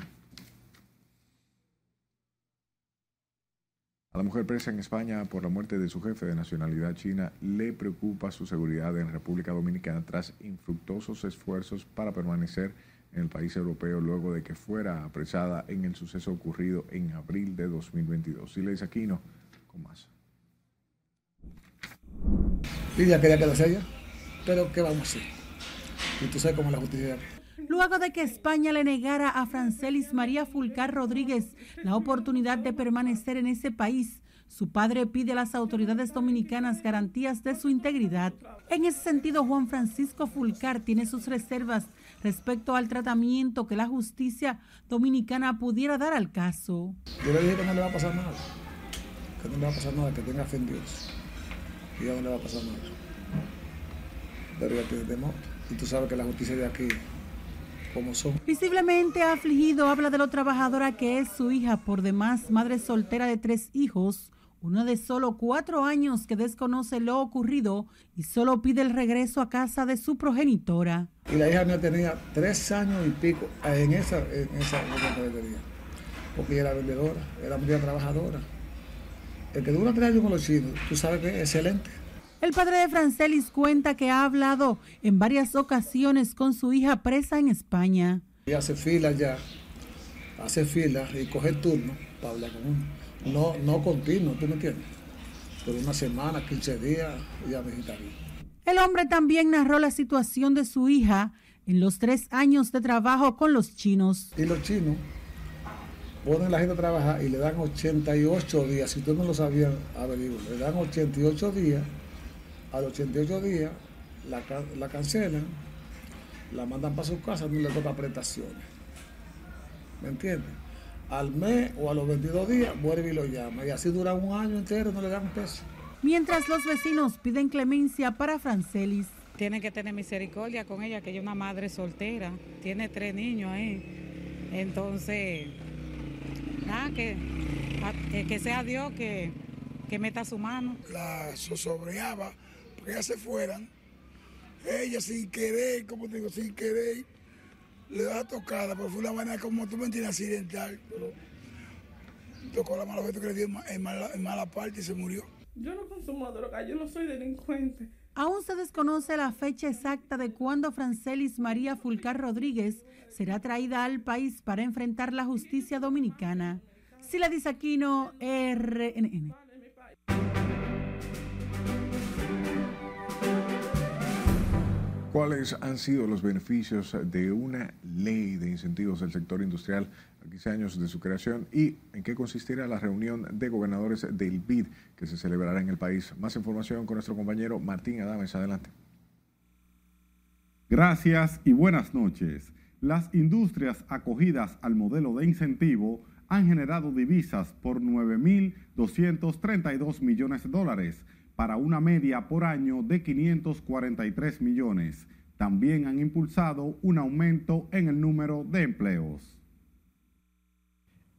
Speaker 2: A la mujer presa en España por la muerte de su jefe de nacionalidad china le preocupa su seguridad en República Dominicana tras infructuosos esfuerzos para permanecer en el país europeo luego de que fuera apresada en el suceso ocurrido en abril de 2022. Siles Aquino, con más.
Speaker 40: Lidia quería que lo sea pero ¿qué vamos a hacer? Y tú sabes cómo la justicia.
Speaker 41: Luego de que España le negara a Francelis María Fulcar Rodríguez la oportunidad de permanecer en ese país, su padre pide a las autoridades dominicanas garantías de su integridad. En ese sentido, Juan Francisco Fulcar tiene sus reservas respecto al tratamiento que la justicia dominicana pudiera dar al caso.
Speaker 40: Yo le dije que no le va a pasar nada, que no le va a pasar nada, que tenga fe en Dios, y no le va a pasar nada. Pero ya tiene temor, y tú sabes que la justicia de aquí, como son.
Speaker 41: Visiblemente afligido, habla de lo trabajadora que es su hija, por demás madre soltera de tres hijos, uno de solo cuatro años que desconoce lo ocurrido y solo pide el regreso a casa de su progenitora.
Speaker 40: Y la hija mía tenía tres años y pico en esa, en esa ferretería, porque ella era vendedora, era muy trabajadora. El que dura tres años con los chinos, tú sabes que es excelente.
Speaker 41: El padre de Francelis cuenta que ha hablado en varias ocasiones con su hija presa en España.
Speaker 40: Y hace fila ya, hace fila y coge el turno para hablar con uno no, no continuo, ¿tú me entiendes? Por una semana, 15 días, ya bien.
Speaker 41: El hombre también narró la situación de su hija en los tres años de trabajo con los chinos.
Speaker 40: Y los chinos ponen a la gente a trabajar y le dan 88 días. Si tú no lo sabías, averiguo, le dan 88 días. A los 88 días la, la cancelan, la mandan para su casa, no le toca prestaciones. ¿Me entiendes? al mes o a los 22 días vuelve y lo llama. Y así dura un año entero, no le dan un peso.
Speaker 41: Mientras los vecinos piden clemencia para Francelis.
Speaker 42: Tienen que tener misericordia con ella, que ella es una madre soltera, tiene tres niños ahí. Entonces, nada, que, que sea Dios que, que meta su mano.
Speaker 36: La zozobreaba porque ellas se fueran. Ella sin querer, como te digo, sin querer, le da tocada, pero fue una vaina como tú me entiendes, accidental. Pero tocó la mala vez que le dio en mala, en mala parte y se murió.
Speaker 21: Yo no consumo droga, yo no soy delincuente.
Speaker 41: Aún se desconoce la fecha exacta de cuándo Francelis María Fulcar Rodríguez será traída al país para enfrentar la justicia dominicana. Sila Disaquino, RNN.
Speaker 2: ¿Cuáles han sido los beneficios de una ley de incentivos del sector industrial a 15 años de su creación y en qué consistirá la reunión de gobernadores del BID que se celebrará en el país? Más información con nuestro compañero Martín Adames. Adelante.
Speaker 31: Gracias y buenas noches. Las industrias acogidas al modelo de incentivo han generado divisas por 9.232 millones de dólares para una media por año de 543 millones. También han impulsado un aumento en el número de empleos.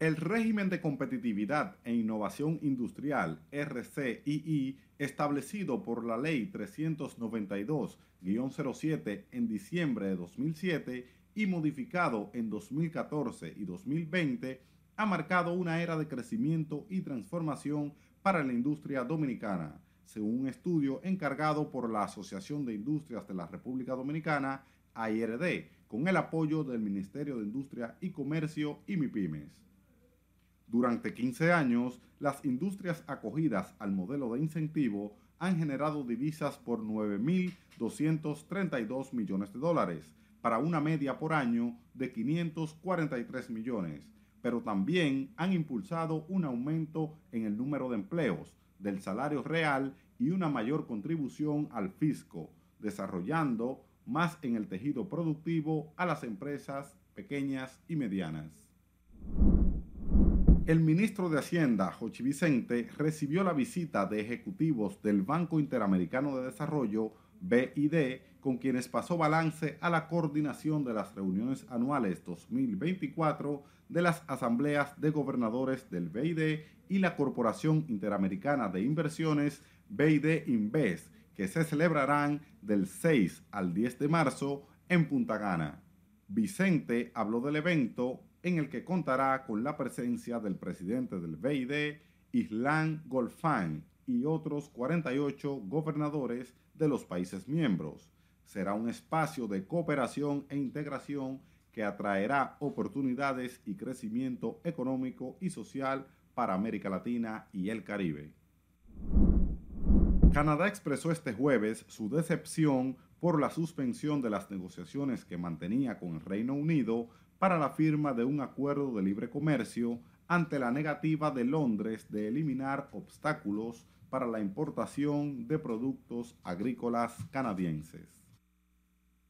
Speaker 31: El régimen de competitividad e innovación industrial RCII, establecido por la Ley 392-07 en diciembre de 2007 y modificado en 2014 y 2020, ha marcado una era de crecimiento y transformación para la industria dominicana según un estudio encargado por la Asociación de Industrias de la República Dominicana, AIRD, con el apoyo del Ministerio de Industria y Comercio y MIPIMES. Durante 15 años, las industrias acogidas al modelo de incentivo han generado divisas por 9.232 millones de dólares, para una media por año de 543 millones, pero también han impulsado un aumento en el número de empleos, del salario real y una mayor contribución al fisco, desarrollando más en el tejido productivo a las empresas pequeñas y medianas. El ministro de Hacienda, Jochi Vicente, recibió la visita de ejecutivos del Banco Interamericano de Desarrollo, BID, con quienes pasó balance a la coordinación de las reuniones anuales 2024 de las asambleas de gobernadores del BID y la Corporación Interamericana de Inversiones BID Invest, que se celebrarán del 6 al 10 de marzo en Punta Gana. Vicente habló del evento en el que contará con la presencia del presidente del BID, Islan Golfán, y otros 48 gobernadores de los países miembros. Será un espacio de cooperación e integración que atraerá oportunidades y crecimiento económico y social para América Latina y el Caribe. Canadá expresó este jueves su decepción por la suspensión de las negociaciones que mantenía con el Reino Unido para la firma de un acuerdo de libre comercio ante la negativa de Londres de eliminar obstáculos para la importación de productos agrícolas canadienses.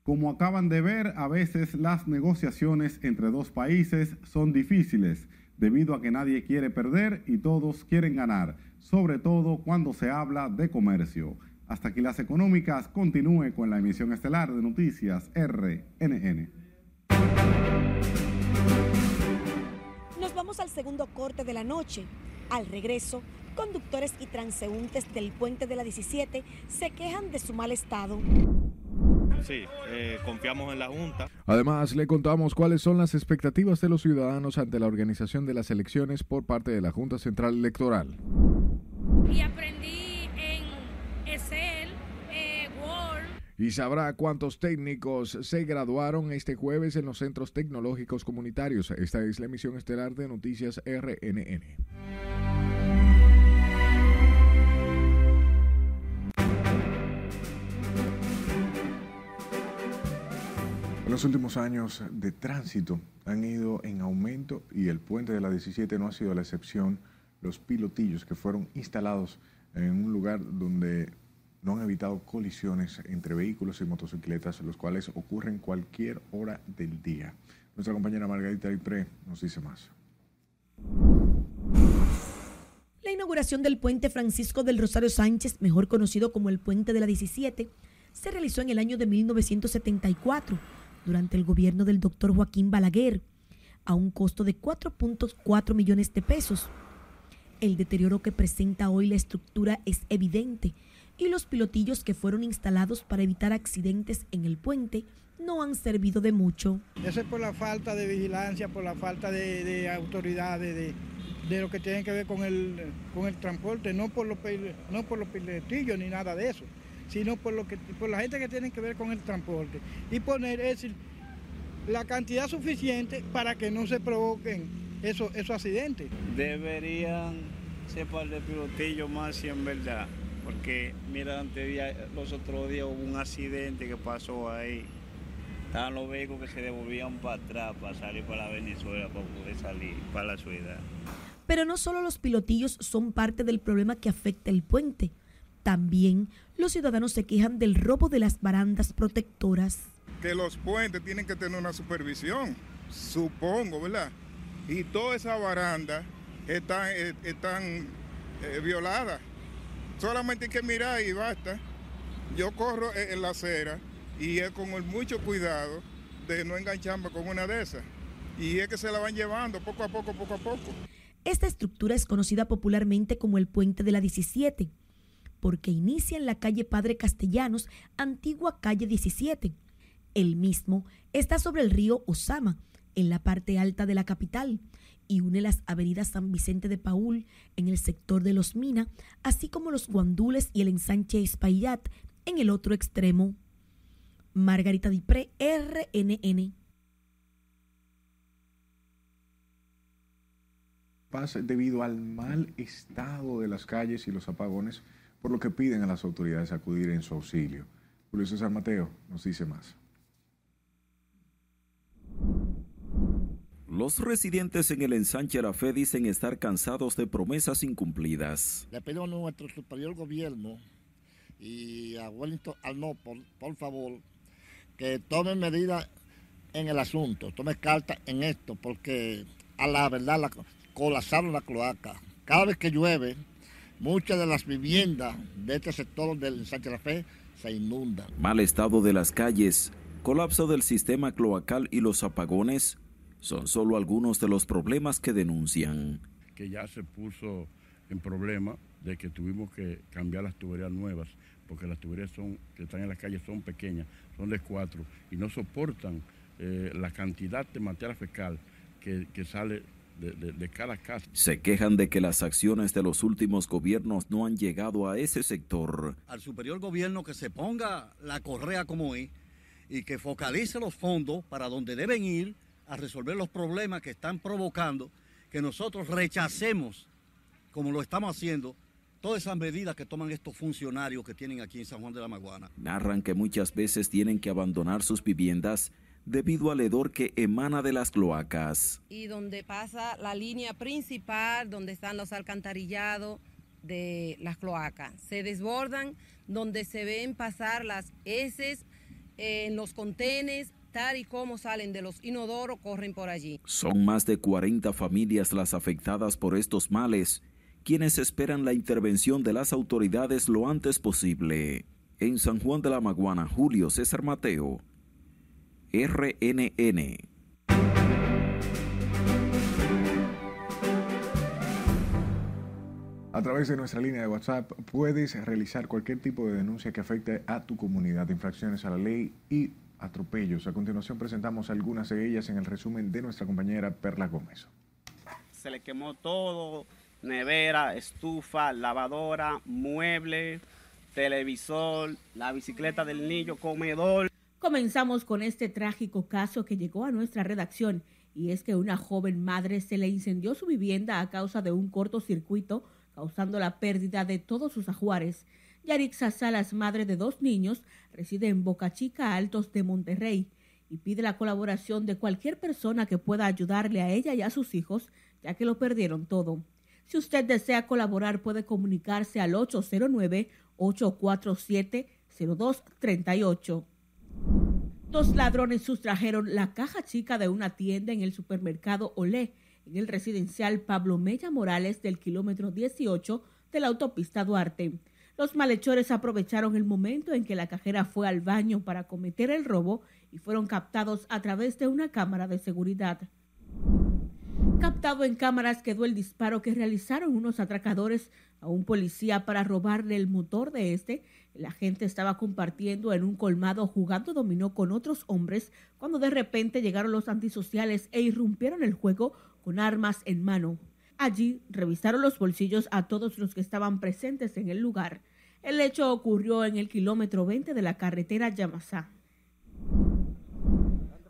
Speaker 31: Como acaban de ver, a veces las negociaciones entre dos países son difíciles debido a que nadie quiere perder y todos quieren ganar, sobre todo cuando se habla de comercio. Hasta aquí las económicas, continúe con la emisión estelar de noticias RNN.
Speaker 43: Vamos al segundo corte de la noche. Al regreso,
Speaker 44: conductores y transeúntes del puente de la 17 se quejan de su mal estado.
Speaker 43: Sí, eh, confiamos en la Junta.
Speaker 2: Además, le contamos cuáles son las expectativas de los ciudadanos ante la organización de las elecciones por parte de la Junta Central Electoral.
Speaker 45: Y aprendí en Excel, eh, Word.
Speaker 2: Y sabrá cuántos técnicos se graduaron este jueves en los centros tecnológicos comunitarios. Esta es la emisión estelar de Noticias RNN. Los últimos años de tránsito han ido en aumento y el puente de la 17 no ha sido la excepción. Los pilotillos que fueron instalados en un lugar donde no han evitado colisiones entre vehículos y motocicletas, los cuales ocurren cualquier hora del día. Nuestra compañera Margarita Ipré nos dice más.
Speaker 44: La inauguración del puente Francisco del Rosario Sánchez, mejor conocido como el puente de la 17, se realizó en el año de 1974 durante el gobierno del doctor Joaquín Balaguer, a un costo de 4.4 millones de pesos. El deterioro que presenta hoy la estructura es evidente y los pilotillos que fueron instalados para evitar accidentes en el puente no han servido de mucho.
Speaker 46: Eso es por la falta de vigilancia, por la falta de, de autoridades, de, de, lo que tiene que ver con el, con el transporte, no por, los, no por los pilotillos ni nada de eso sino por, lo que, por la gente que tiene que ver con el transporte. Y poner es decir, la cantidad suficiente para que no se provoquen esos, esos accidentes.
Speaker 47: Deberían ser par de pilotillos más si en verdad, porque mira, antes día, los otros días hubo un accidente que pasó ahí. Estaban los vehículos que se devolvían para atrás para salir para Venezuela, para poder salir para la ciudad.
Speaker 44: Pero no solo los pilotillos son parte del problema que afecta el puente. También los ciudadanos se quejan del robo de las barandas protectoras.
Speaker 48: Que los puentes tienen que tener una supervisión, supongo, ¿verdad? Y todas esas barandas están, eh, están eh, violadas. Solamente hay que mirar y basta. Yo corro en la acera y es con mucho cuidado de no engancharme con una de esas. Y es que se la van llevando poco a poco, poco a poco.
Speaker 44: Esta estructura es conocida popularmente como el puente de la 17 porque inicia en la calle Padre Castellanos, antigua calle 17. El mismo está sobre el río Osama, en la parte alta de la capital, y une las avenidas San Vicente de Paul en el sector de Los Mina, así como los Guandules y el ensanche Espaillat en el otro extremo. Margarita Dipré, RNN.
Speaker 2: debido al mal estado de las calles y los apagones, por lo que piden a las autoridades acudir en su auxilio. Julio César Mateo nos dice más.
Speaker 49: Los residentes en el ensanche La Fe dicen estar cansados de promesas incumplidas.
Speaker 50: Le pedimos a nuestro superior gobierno y a Wellington Arnold, por, por favor, que tomen medidas en el asunto, tomen carta en esto, porque a la verdad la, colapsaron la cloaca. Cada vez que llueve, Muchas de las viviendas de este sector del Sánchez La Fe se inundan.
Speaker 49: Mal estado de las calles, colapso del sistema cloacal y los apagones son solo algunos de los problemas que denuncian.
Speaker 51: Que ya se puso en problema de que tuvimos que cambiar las tuberías nuevas, porque las tuberías son, que están en las calles son pequeñas, son de cuatro, y no soportan eh, la cantidad de materia fecal que, que sale de, cada casa.
Speaker 49: Se quejan de que las acciones de los últimos gobiernos no han llegado a ese sector.
Speaker 52: Al superior gobierno que se ponga la correa como es y que focalice los fondos para donde deben ir a resolver los problemas que están provocando que nosotros rechacemos, como lo estamos haciendo, todas esas medidas que toman estos funcionarios que tienen aquí en San Juan de la Maguana.
Speaker 49: Narran que muchas veces tienen que abandonar sus viviendas debido al hedor que emana de las cloacas.
Speaker 53: Y donde pasa la línea principal, donde están los alcantarillados de las cloacas. Se desbordan donde se ven pasar las heces en los contenes, y como salen de los inodoros, corren por allí.
Speaker 49: Son más de 40 familias las afectadas por estos males, quienes esperan la intervención de las autoridades lo antes posible. En San Juan de la Maguana, Julio César Mateo, RNN.
Speaker 2: A través de nuestra línea de WhatsApp puedes realizar cualquier tipo de denuncia que afecte a tu comunidad, infracciones a la ley y atropellos. A continuación presentamos algunas de ellas en el resumen de nuestra compañera Perla Gómez.
Speaker 54: Se le quemó todo, nevera, estufa, lavadora, mueble, televisor, la bicicleta del niño, comedor.
Speaker 55: Comenzamos con este trágico caso que llegó a nuestra redacción y es que una joven madre se le incendió su vivienda a causa de un cortocircuito, causando la pérdida de todos sus ajuares. Yarixa Salas, madre de dos niños, reside en Boca Chica, Altos de Monterrey, y pide la colaboración de cualquier persona que pueda ayudarle a ella y a sus hijos, ya que lo perdieron todo. Si usted desea colaborar, puede comunicarse al 809-847-0238. Dos ladrones sustrajeron la caja chica de una tienda en el supermercado Olé, en el residencial Pablo Mella Morales del kilómetro 18 de la autopista Duarte. Los malhechores aprovecharon el momento en que la cajera fue al baño para cometer el robo y fueron captados a través de una cámara de seguridad. Captado en cámaras quedó el disparo que realizaron unos atracadores a un policía para robarle el motor de este. La gente estaba compartiendo en un colmado jugando dominó con otros hombres cuando de repente llegaron los antisociales e irrumpieron el juego con armas en mano. Allí revisaron los bolsillos a todos los que estaban presentes en el lugar. El hecho ocurrió en el kilómetro 20 de la carretera Yamasá.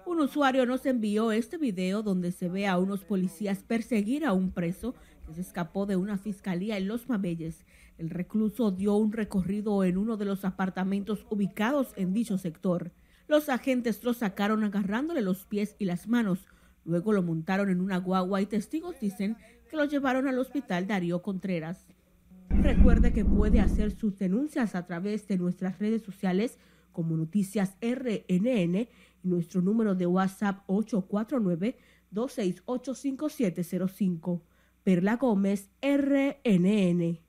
Speaker 55: Un usuario nos envió este video donde se ve a unos policías perseguir a un preso que se escapó de una fiscalía en Los Mabelles. El recluso dio un recorrido en uno de los apartamentos ubicados en dicho sector. Los agentes lo sacaron agarrándole los pies y las manos. Luego lo montaron en una guagua y testigos dicen lo llevaron al hospital Darío Contreras. Recuerde que puede hacer sus denuncias a través de nuestras redes sociales como Noticias RNN y nuestro número de WhatsApp 849-268-5705. Perla Gómez, RNN.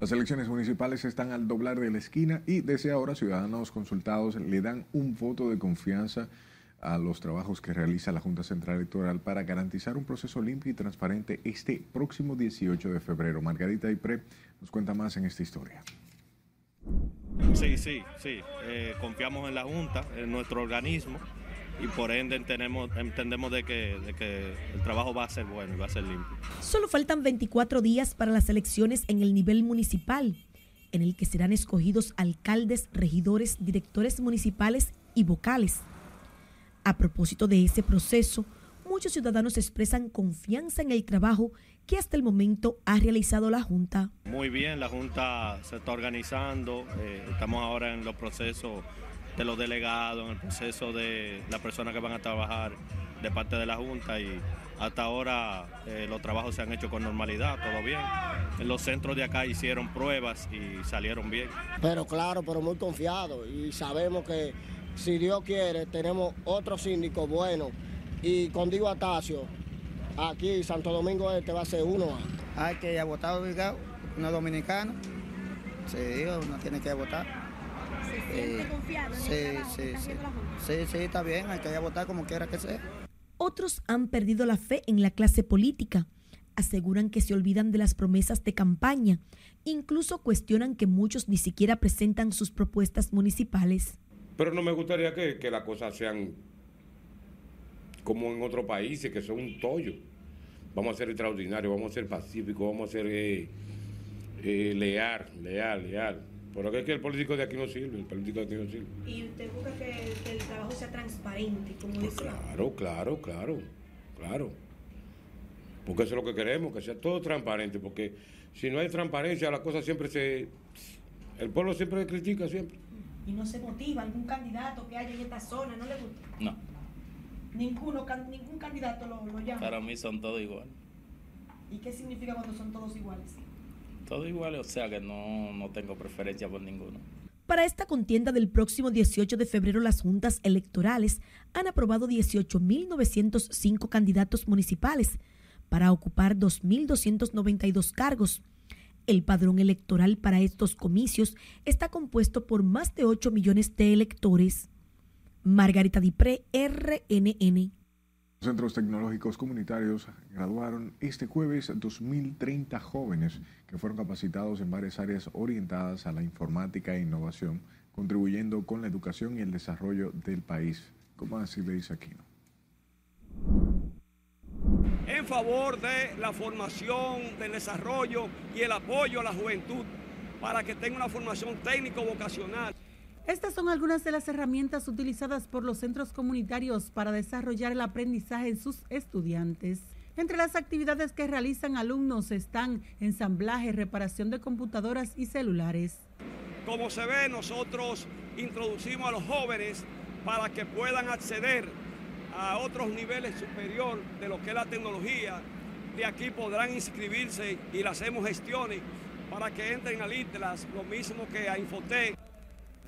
Speaker 2: Las elecciones municipales están al doblar de la esquina y desde ahora ciudadanos consultados le dan un voto de confianza a los trabajos que realiza la Junta Central Electoral para garantizar un proceso limpio y transparente este próximo 18 de febrero. Margarita Ipre nos cuenta más en esta historia.
Speaker 43: Sí, sí, sí. Eh, confiamos en la Junta, en nuestro organismo, y por ende entendemos, entendemos de, que, de que el trabajo va a ser bueno y va a ser limpio.
Speaker 44: Solo faltan 24 días para las elecciones en el nivel municipal, en el que serán escogidos alcaldes, regidores, directores municipales y vocales. A propósito de ese proceso, muchos ciudadanos expresan confianza en el trabajo que hasta el momento ha realizado la Junta.
Speaker 43: Muy bien, la Junta se está organizando, eh, estamos ahora en los procesos de los delegados, en el proceso de las personas que van a trabajar de parte de la Junta y hasta ahora eh, los trabajos se han hecho con normalidad, todo bien. En los centros de acá hicieron pruebas y salieron bien.
Speaker 56: Pero claro, pero muy confiado y sabemos que si Dios quiere, tenemos otro síndico bueno. Y con Diego Atacio, aquí Santo Domingo Este va a ser uno.
Speaker 57: Hay que ir a votar obligado, una dominicana. Sí, uno tiene que votar.
Speaker 58: ¿Se siente confiado en
Speaker 57: sí,
Speaker 58: el trabajo
Speaker 57: sí,
Speaker 58: que está
Speaker 57: sí.
Speaker 58: haciendo la Junta?
Speaker 57: Sí, sí, está bien, hay que ir a votar como quiera que sea.
Speaker 44: Otros han perdido la fe en la clase política. Aseguran que se olvidan de las promesas de campaña. Incluso cuestionan que muchos ni siquiera presentan sus propuestas municipales.
Speaker 59: Pero no me gustaría que, que las cosas sean como en otros países, que son un tollo. Vamos a ser extraordinarios, vamos a ser pacíficos, vamos a ser eh, eh, leal, leal, leal. Pero es que el político de aquí no sirve, el político de aquí no sirve.
Speaker 58: Y usted busca que, que el trabajo sea transparente, como dice.
Speaker 59: Claro, claro, claro, claro. Porque eso es lo que queremos, que sea todo transparente, porque si no hay transparencia, la cosa siempre se... El pueblo siempre critica, siempre.
Speaker 58: Y no se motiva algún candidato que haya en esta zona, ¿no le gusta?
Speaker 60: No,
Speaker 58: Ninguno, can- ningún candidato lo, lo llama.
Speaker 60: para mí son todos iguales.
Speaker 58: ¿Y qué significa cuando son todos iguales?
Speaker 60: Todos iguales, o sea que no, no tengo preferencia por ninguno.
Speaker 44: Para esta contienda del próximo 18 de febrero, las juntas electorales han aprobado 18.905 candidatos municipales para ocupar 2.292 cargos. El padrón electoral para estos comicios está compuesto por más de 8 millones de electores. Margarita Dipré, RNN.
Speaker 2: Los centros tecnológicos comunitarios graduaron este jueves 2.030 jóvenes que fueron capacitados en varias áreas orientadas a la informática e innovación, contribuyendo con la educación y el desarrollo del país. ¿Cómo así le dice Aquino?
Speaker 61: En favor de la formación, del desarrollo y el apoyo a la juventud para que tenga una formación técnico-vocacional.
Speaker 41: Estas son algunas de las herramientas utilizadas por los centros comunitarios para desarrollar el aprendizaje en sus estudiantes. Entre las actividades que realizan alumnos están ensamblaje, reparación de computadoras y celulares.
Speaker 61: Como se ve, nosotros introducimos a los jóvenes para que puedan acceder a otros niveles superior de lo que es la tecnología. De aquí podrán inscribirse y le hacemos gestiones para que entren a Litlas, lo mismo que a Infotec.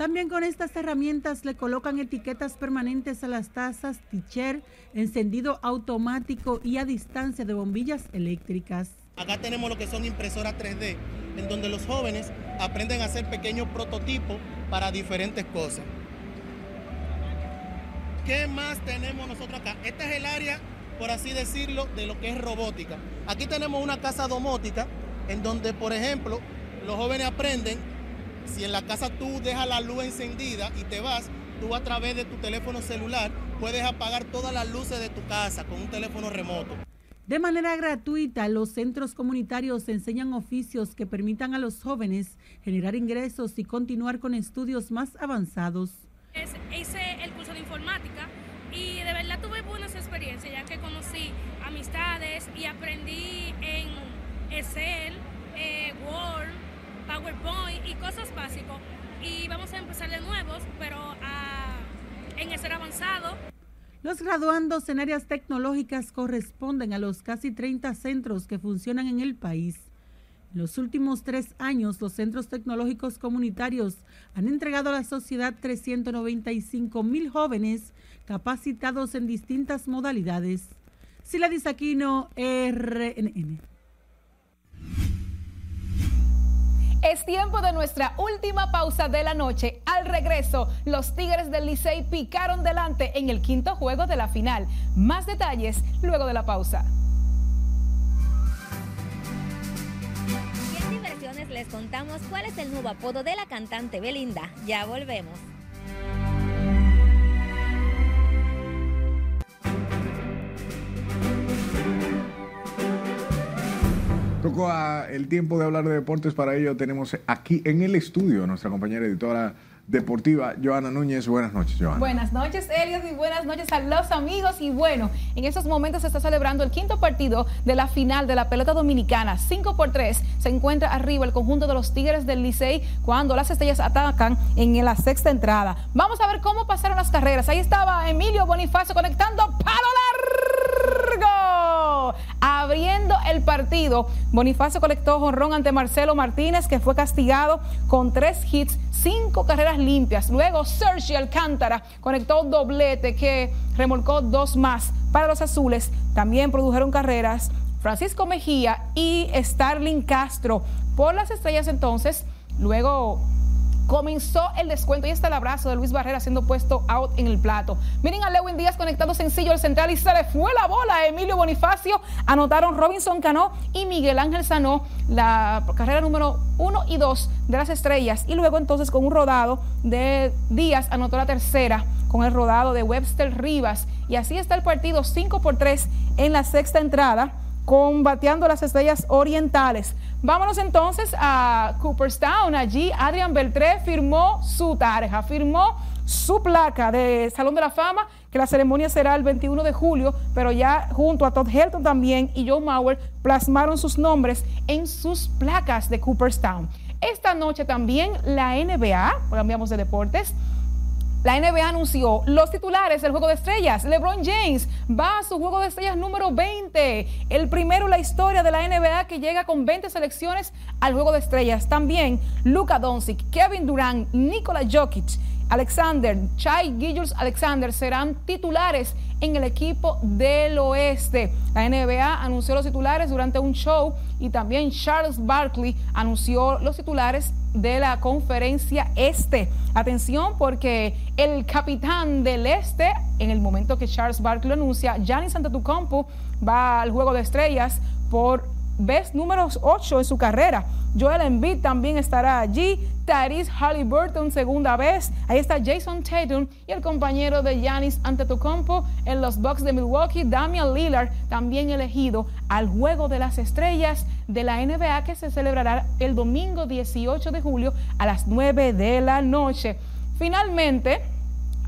Speaker 41: También con estas herramientas le colocan etiquetas permanentes a las tazas, teacher, encendido automático y a distancia de bombillas eléctricas.
Speaker 62: Acá tenemos lo que son impresoras 3D, en donde los jóvenes aprenden a hacer pequeños prototipos para diferentes cosas. ¿Qué más tenemos nosotros acá? Este es el área, por así decirlo, de lo que es robótica. Aquí tenemos una casa domótica, en donde, por ejemplo, los jóvenes aprenden si en la casa tú dejas la luz encendida y te vas, tú a través de tu teléfono celular puedes apagar todas las luces de tu casa con un teléfono remoto.
Speaker 41: De manera gratuita, los centros comunitarios enseñan oficios que permitan a los jóvenes generar ingresos y continuar con estudios más avanzados.
Speaker 49: hice el curso de informática y de verdad tuve buenas experiencias ya que conocí amistades y aprendí en Excel, eh, Word, PowerPoint y cosas básicas. Y vamos a empezar de nuevo, pero a, en el ser avanzado.
Speaker 41: Los graduandos en áreas tecnológicas corresponden a los casi 30 centros que funcionan en el país. En los últimos tres años, los centros tecnológicos comunitarios han entregado a la sociedad 395 mil jóvenes capacitados en distintas modalidades. Sila Disaquino, RNN.
Speaker 63: Es tiempo de nuestra última pausa de la noche. Al regreso, los Tigres del Licey picaron delante en el quinto juego de la final. Más detalles luego de la pausa.
Speaker 64: Diversiones les contamos cuál es el nuevo apodo de la cantante Belinda. Ya volvemos.
Speaker 2: Tocó el tiempo de hablar de deportes, para ello tenemos aquí en el estudio a nuestra compañera editora deportiva, Joana Núñez. Buenas noches, Joana.
Speaker 63: Buenas noches, Elios, y buenas noches a los amigos. Y bueno, en estos momentos se está celebrando el quinto partido de la final de la pelota dominicana. 5 por 3 se encuentra arriba el conjunto de los Tigres del Licey cuando las estrellas atacan en la sexta entrada. Vamos a ver cómo pasaron las carreras. Ahí estaba Emilio Bonifacio conectando palo largo. Abriendo el partido, Bonifacio colectó jonrón ante Marcelo Martínez, que fue castigado con tres hits, cinco carreras limpias. Luego Sergio Alcántara conectó doblete que remolcó dos más para los azules. También produjeron carreras Francisco Mejía y Starling Castro. Por las estrellas entonces, luego comenzó el descuento y está el abrazo de Luis Barrera siendo puesto out en el plato. Miren a Lewin Díaz conectando sencillo al central y se le fue la bola a Emilio Bonifacio. Anotaron Robinson Cano y Miguel Ángel Sanó la carrera número uno y dos de las estrellas. Y luego entonces con un rodado de Díaz anotó la tercera con el rodado de Webster Rivas. Y así está el partido 5 por 3 en la sexta entrada combateando las estrellas orientales. Vámonos entonces a Cooperstown. Allí Adrian Beltré firmó su tarja, firmó su placa de Salón de la Fama, que la ceremonia será el 21 de julio, pero ya junto a Todd Helton también y Joe Mauer plasmaron sus nombres en sus placas de Cooperstown. Esta noche también la NBA, cambiamos de deportes, la NBA anunció los titulares del Juego de Estrellas. LeBron James va a su Juego de Estrellas número 20, el primero en la historia de la NBA que llega con 20 selecciones al Juego de Estrellas. También Luka Doncic, Kevin Durant, Nikola Jokic, Alexander, Chai Gilles Alexander serán titulares en el equipo del oeste. La NBA anunció los titulares durante un show y también Charles Barkley anunció los titulares de la conferencia este. Atención porque el capitán del este, en el momento que Charles Barkley lo anuncia, Giannis Antetokounmpo va al juego de estrellas por vez número 8 en su carrera. Joel Embiid también estará allí. Tyrese Halliburton segunda vez. Ahí está Jason Tatum y el compañero de Giannis Antetokounmpo en los Bucks de Milwaukee, Damian Lillard, también elegido al Juego de las Estrellas de la NBA que se celebrará el domingo 18 de julio a las 9 de la noche. Finalmente,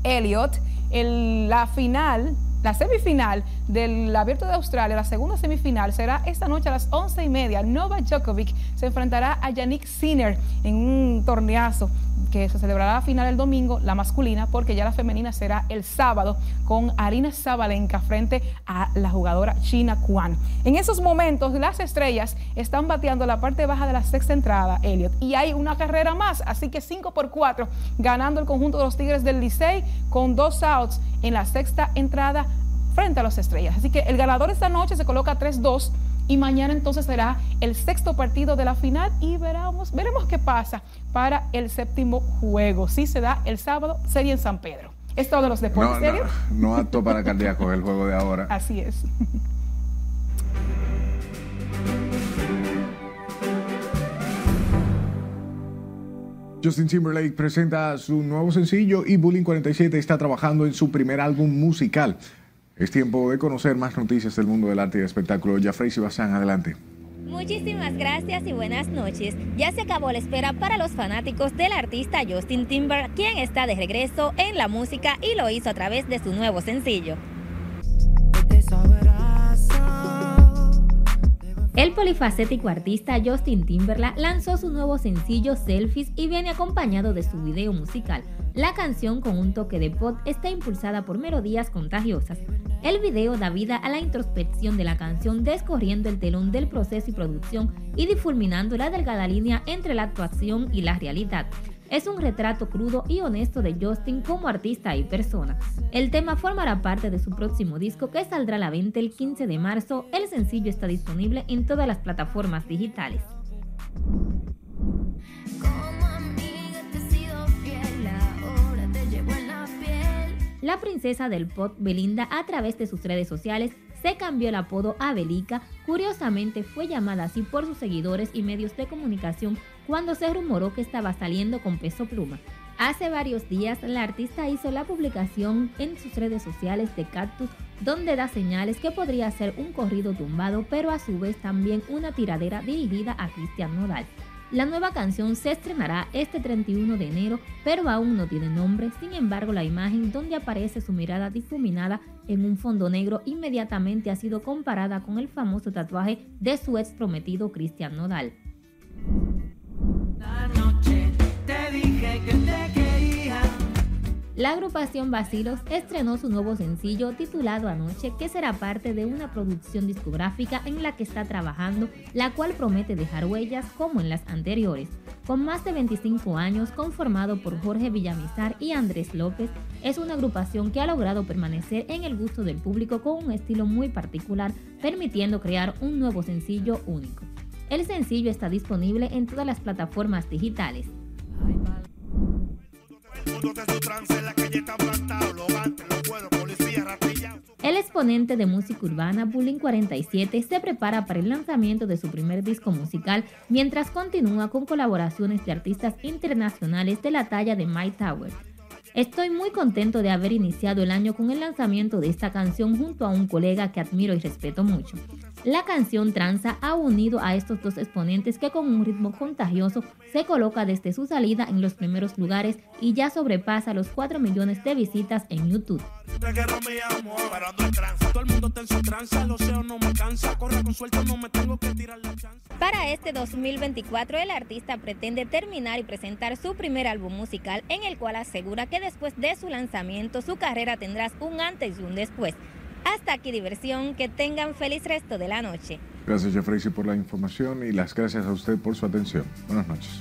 Speaker 63: Elliot, la final la semifinal del Abierto de Australia, la segunda semifinal, será esta noche a las once y media. Novak Djokovic se enfrentará a Yannick Sinner en un torneazo que se celebrará a final el domingo, la masculina, porque ya la femenina será el sábado con Arina Zabalenka frente a la jugadora China Kwan. En esos momentos, las estrellas están bateando la parte baja de la sexta entrada, Elliot, y hay una carrera más, así que 5 por 4, ganando el conjunto de los Tigres del Licey con dos outs en la sexta entrada frente a las estrellas. Así que el ganador esta noche se coloca 3-2 y mañana entonces será el sexto partido de la final y veremos, veremos qué pasa para el séptimo juego. Si se da el sábado, sería en San Pedro. Es todo de los deportes,
Speaker 2: no, no, no apto para cardíaco el juego de ahora.
Speaker 63: Así es.
Speaker 2: Justin Timberlake presenta su nuevo sencillo y Bullying 47 está trabajando en su primer álbum musical. Es tiempo de conocer más noticias del mundo del arte y del espectáculo. Jafrey Sibazán, adelante.
Speaker 65: Muchísimas gracias y buenas noches. Ya se acabó la espera para los fanáticos del artista Justin Timberlake, quien está de regreso en la música y lo hizo a través de su nuevo sencillo. El polifacético artista Justin Timberlake lanzó su nuevo sencillo Selfies y viene acompañado de su video musical. La canción con un toque de pop está impulsada por melodías contagiosas. El video da vida a la introspección de la canción descorriendo el telón del proceso y producción y difuminando la delgada línea entre la actuación y la realidad. Es un retrato crudo y honesto de Justin como artista y persona. El tema formará parte de su próximo disco que saldrá a la venta el 15 de marzo. El sencillo está disponible en todas las plataformas digitales. La princesa del pop Belinda a través de sus redes sociales se cambió el apodo a Belica, curiosamente fue llamada así por sus seguidores y medios de comunicación cuando se rumoró que estaba saliendo con peso pluma. Hace varios días la artista hizo la publicación en sus redes sociales de Cactus donde da señales que podría ser un corrido tumbado pero a su vez también una tiradera dirigida a Cristian Nodal. La nueva canción se estrenará este 31 de enero, pero aún no tiene nombre. Sin embargo, la imagen donde aparece su mirada difuminada en un fondo negro inmediatamente ha sido comparada con el famoso tatuaje de su ex prometido Cristian Nodal. La agrupación Basilos estrenó su nuevo sencillo titulado Anoche, que será parte de una producción discográfica en la que está trabajando, la cual promete dejar huellas como en las anteriores. Con más de 25 años, conformado por Jorge Villamizar y Andrés López, es una agrupación que ha logrado permanecer en el gusto del público con un estilo muy particular, permitiendo crear un nuevo sencillo único. El sencillo está disponible en todas las plataformas digitales. El exponente de música urbana Bullying 47 se prepara para el lanzamiento de su primer disco musical mientras continúa con colaboraciones de artistas internacionales de la talla de Mike Tower. Estoy muy contento de haber iniciado el año con el lanzamiento de esta canción junto a un colega que admiro y respeto mucho. La canción Tranza ha unido a estos dos exponentes que con un ritmo contagioso se coloca desde su salida en los primeros lugares y ya sobrepasa los 4 millones de visitas en YouTube. Para este 2024 el artista pretende terminar y presentar su primer álbum musical en el cual asegura que después de su lanzamiento su carrera tendrá un antes y un después. Hasta aquí diversión, que tengan feliz resto de la noche.
Speaker 2: Gracias Jeffrey por la información y las gracias a usted por su atención. Buenas noches.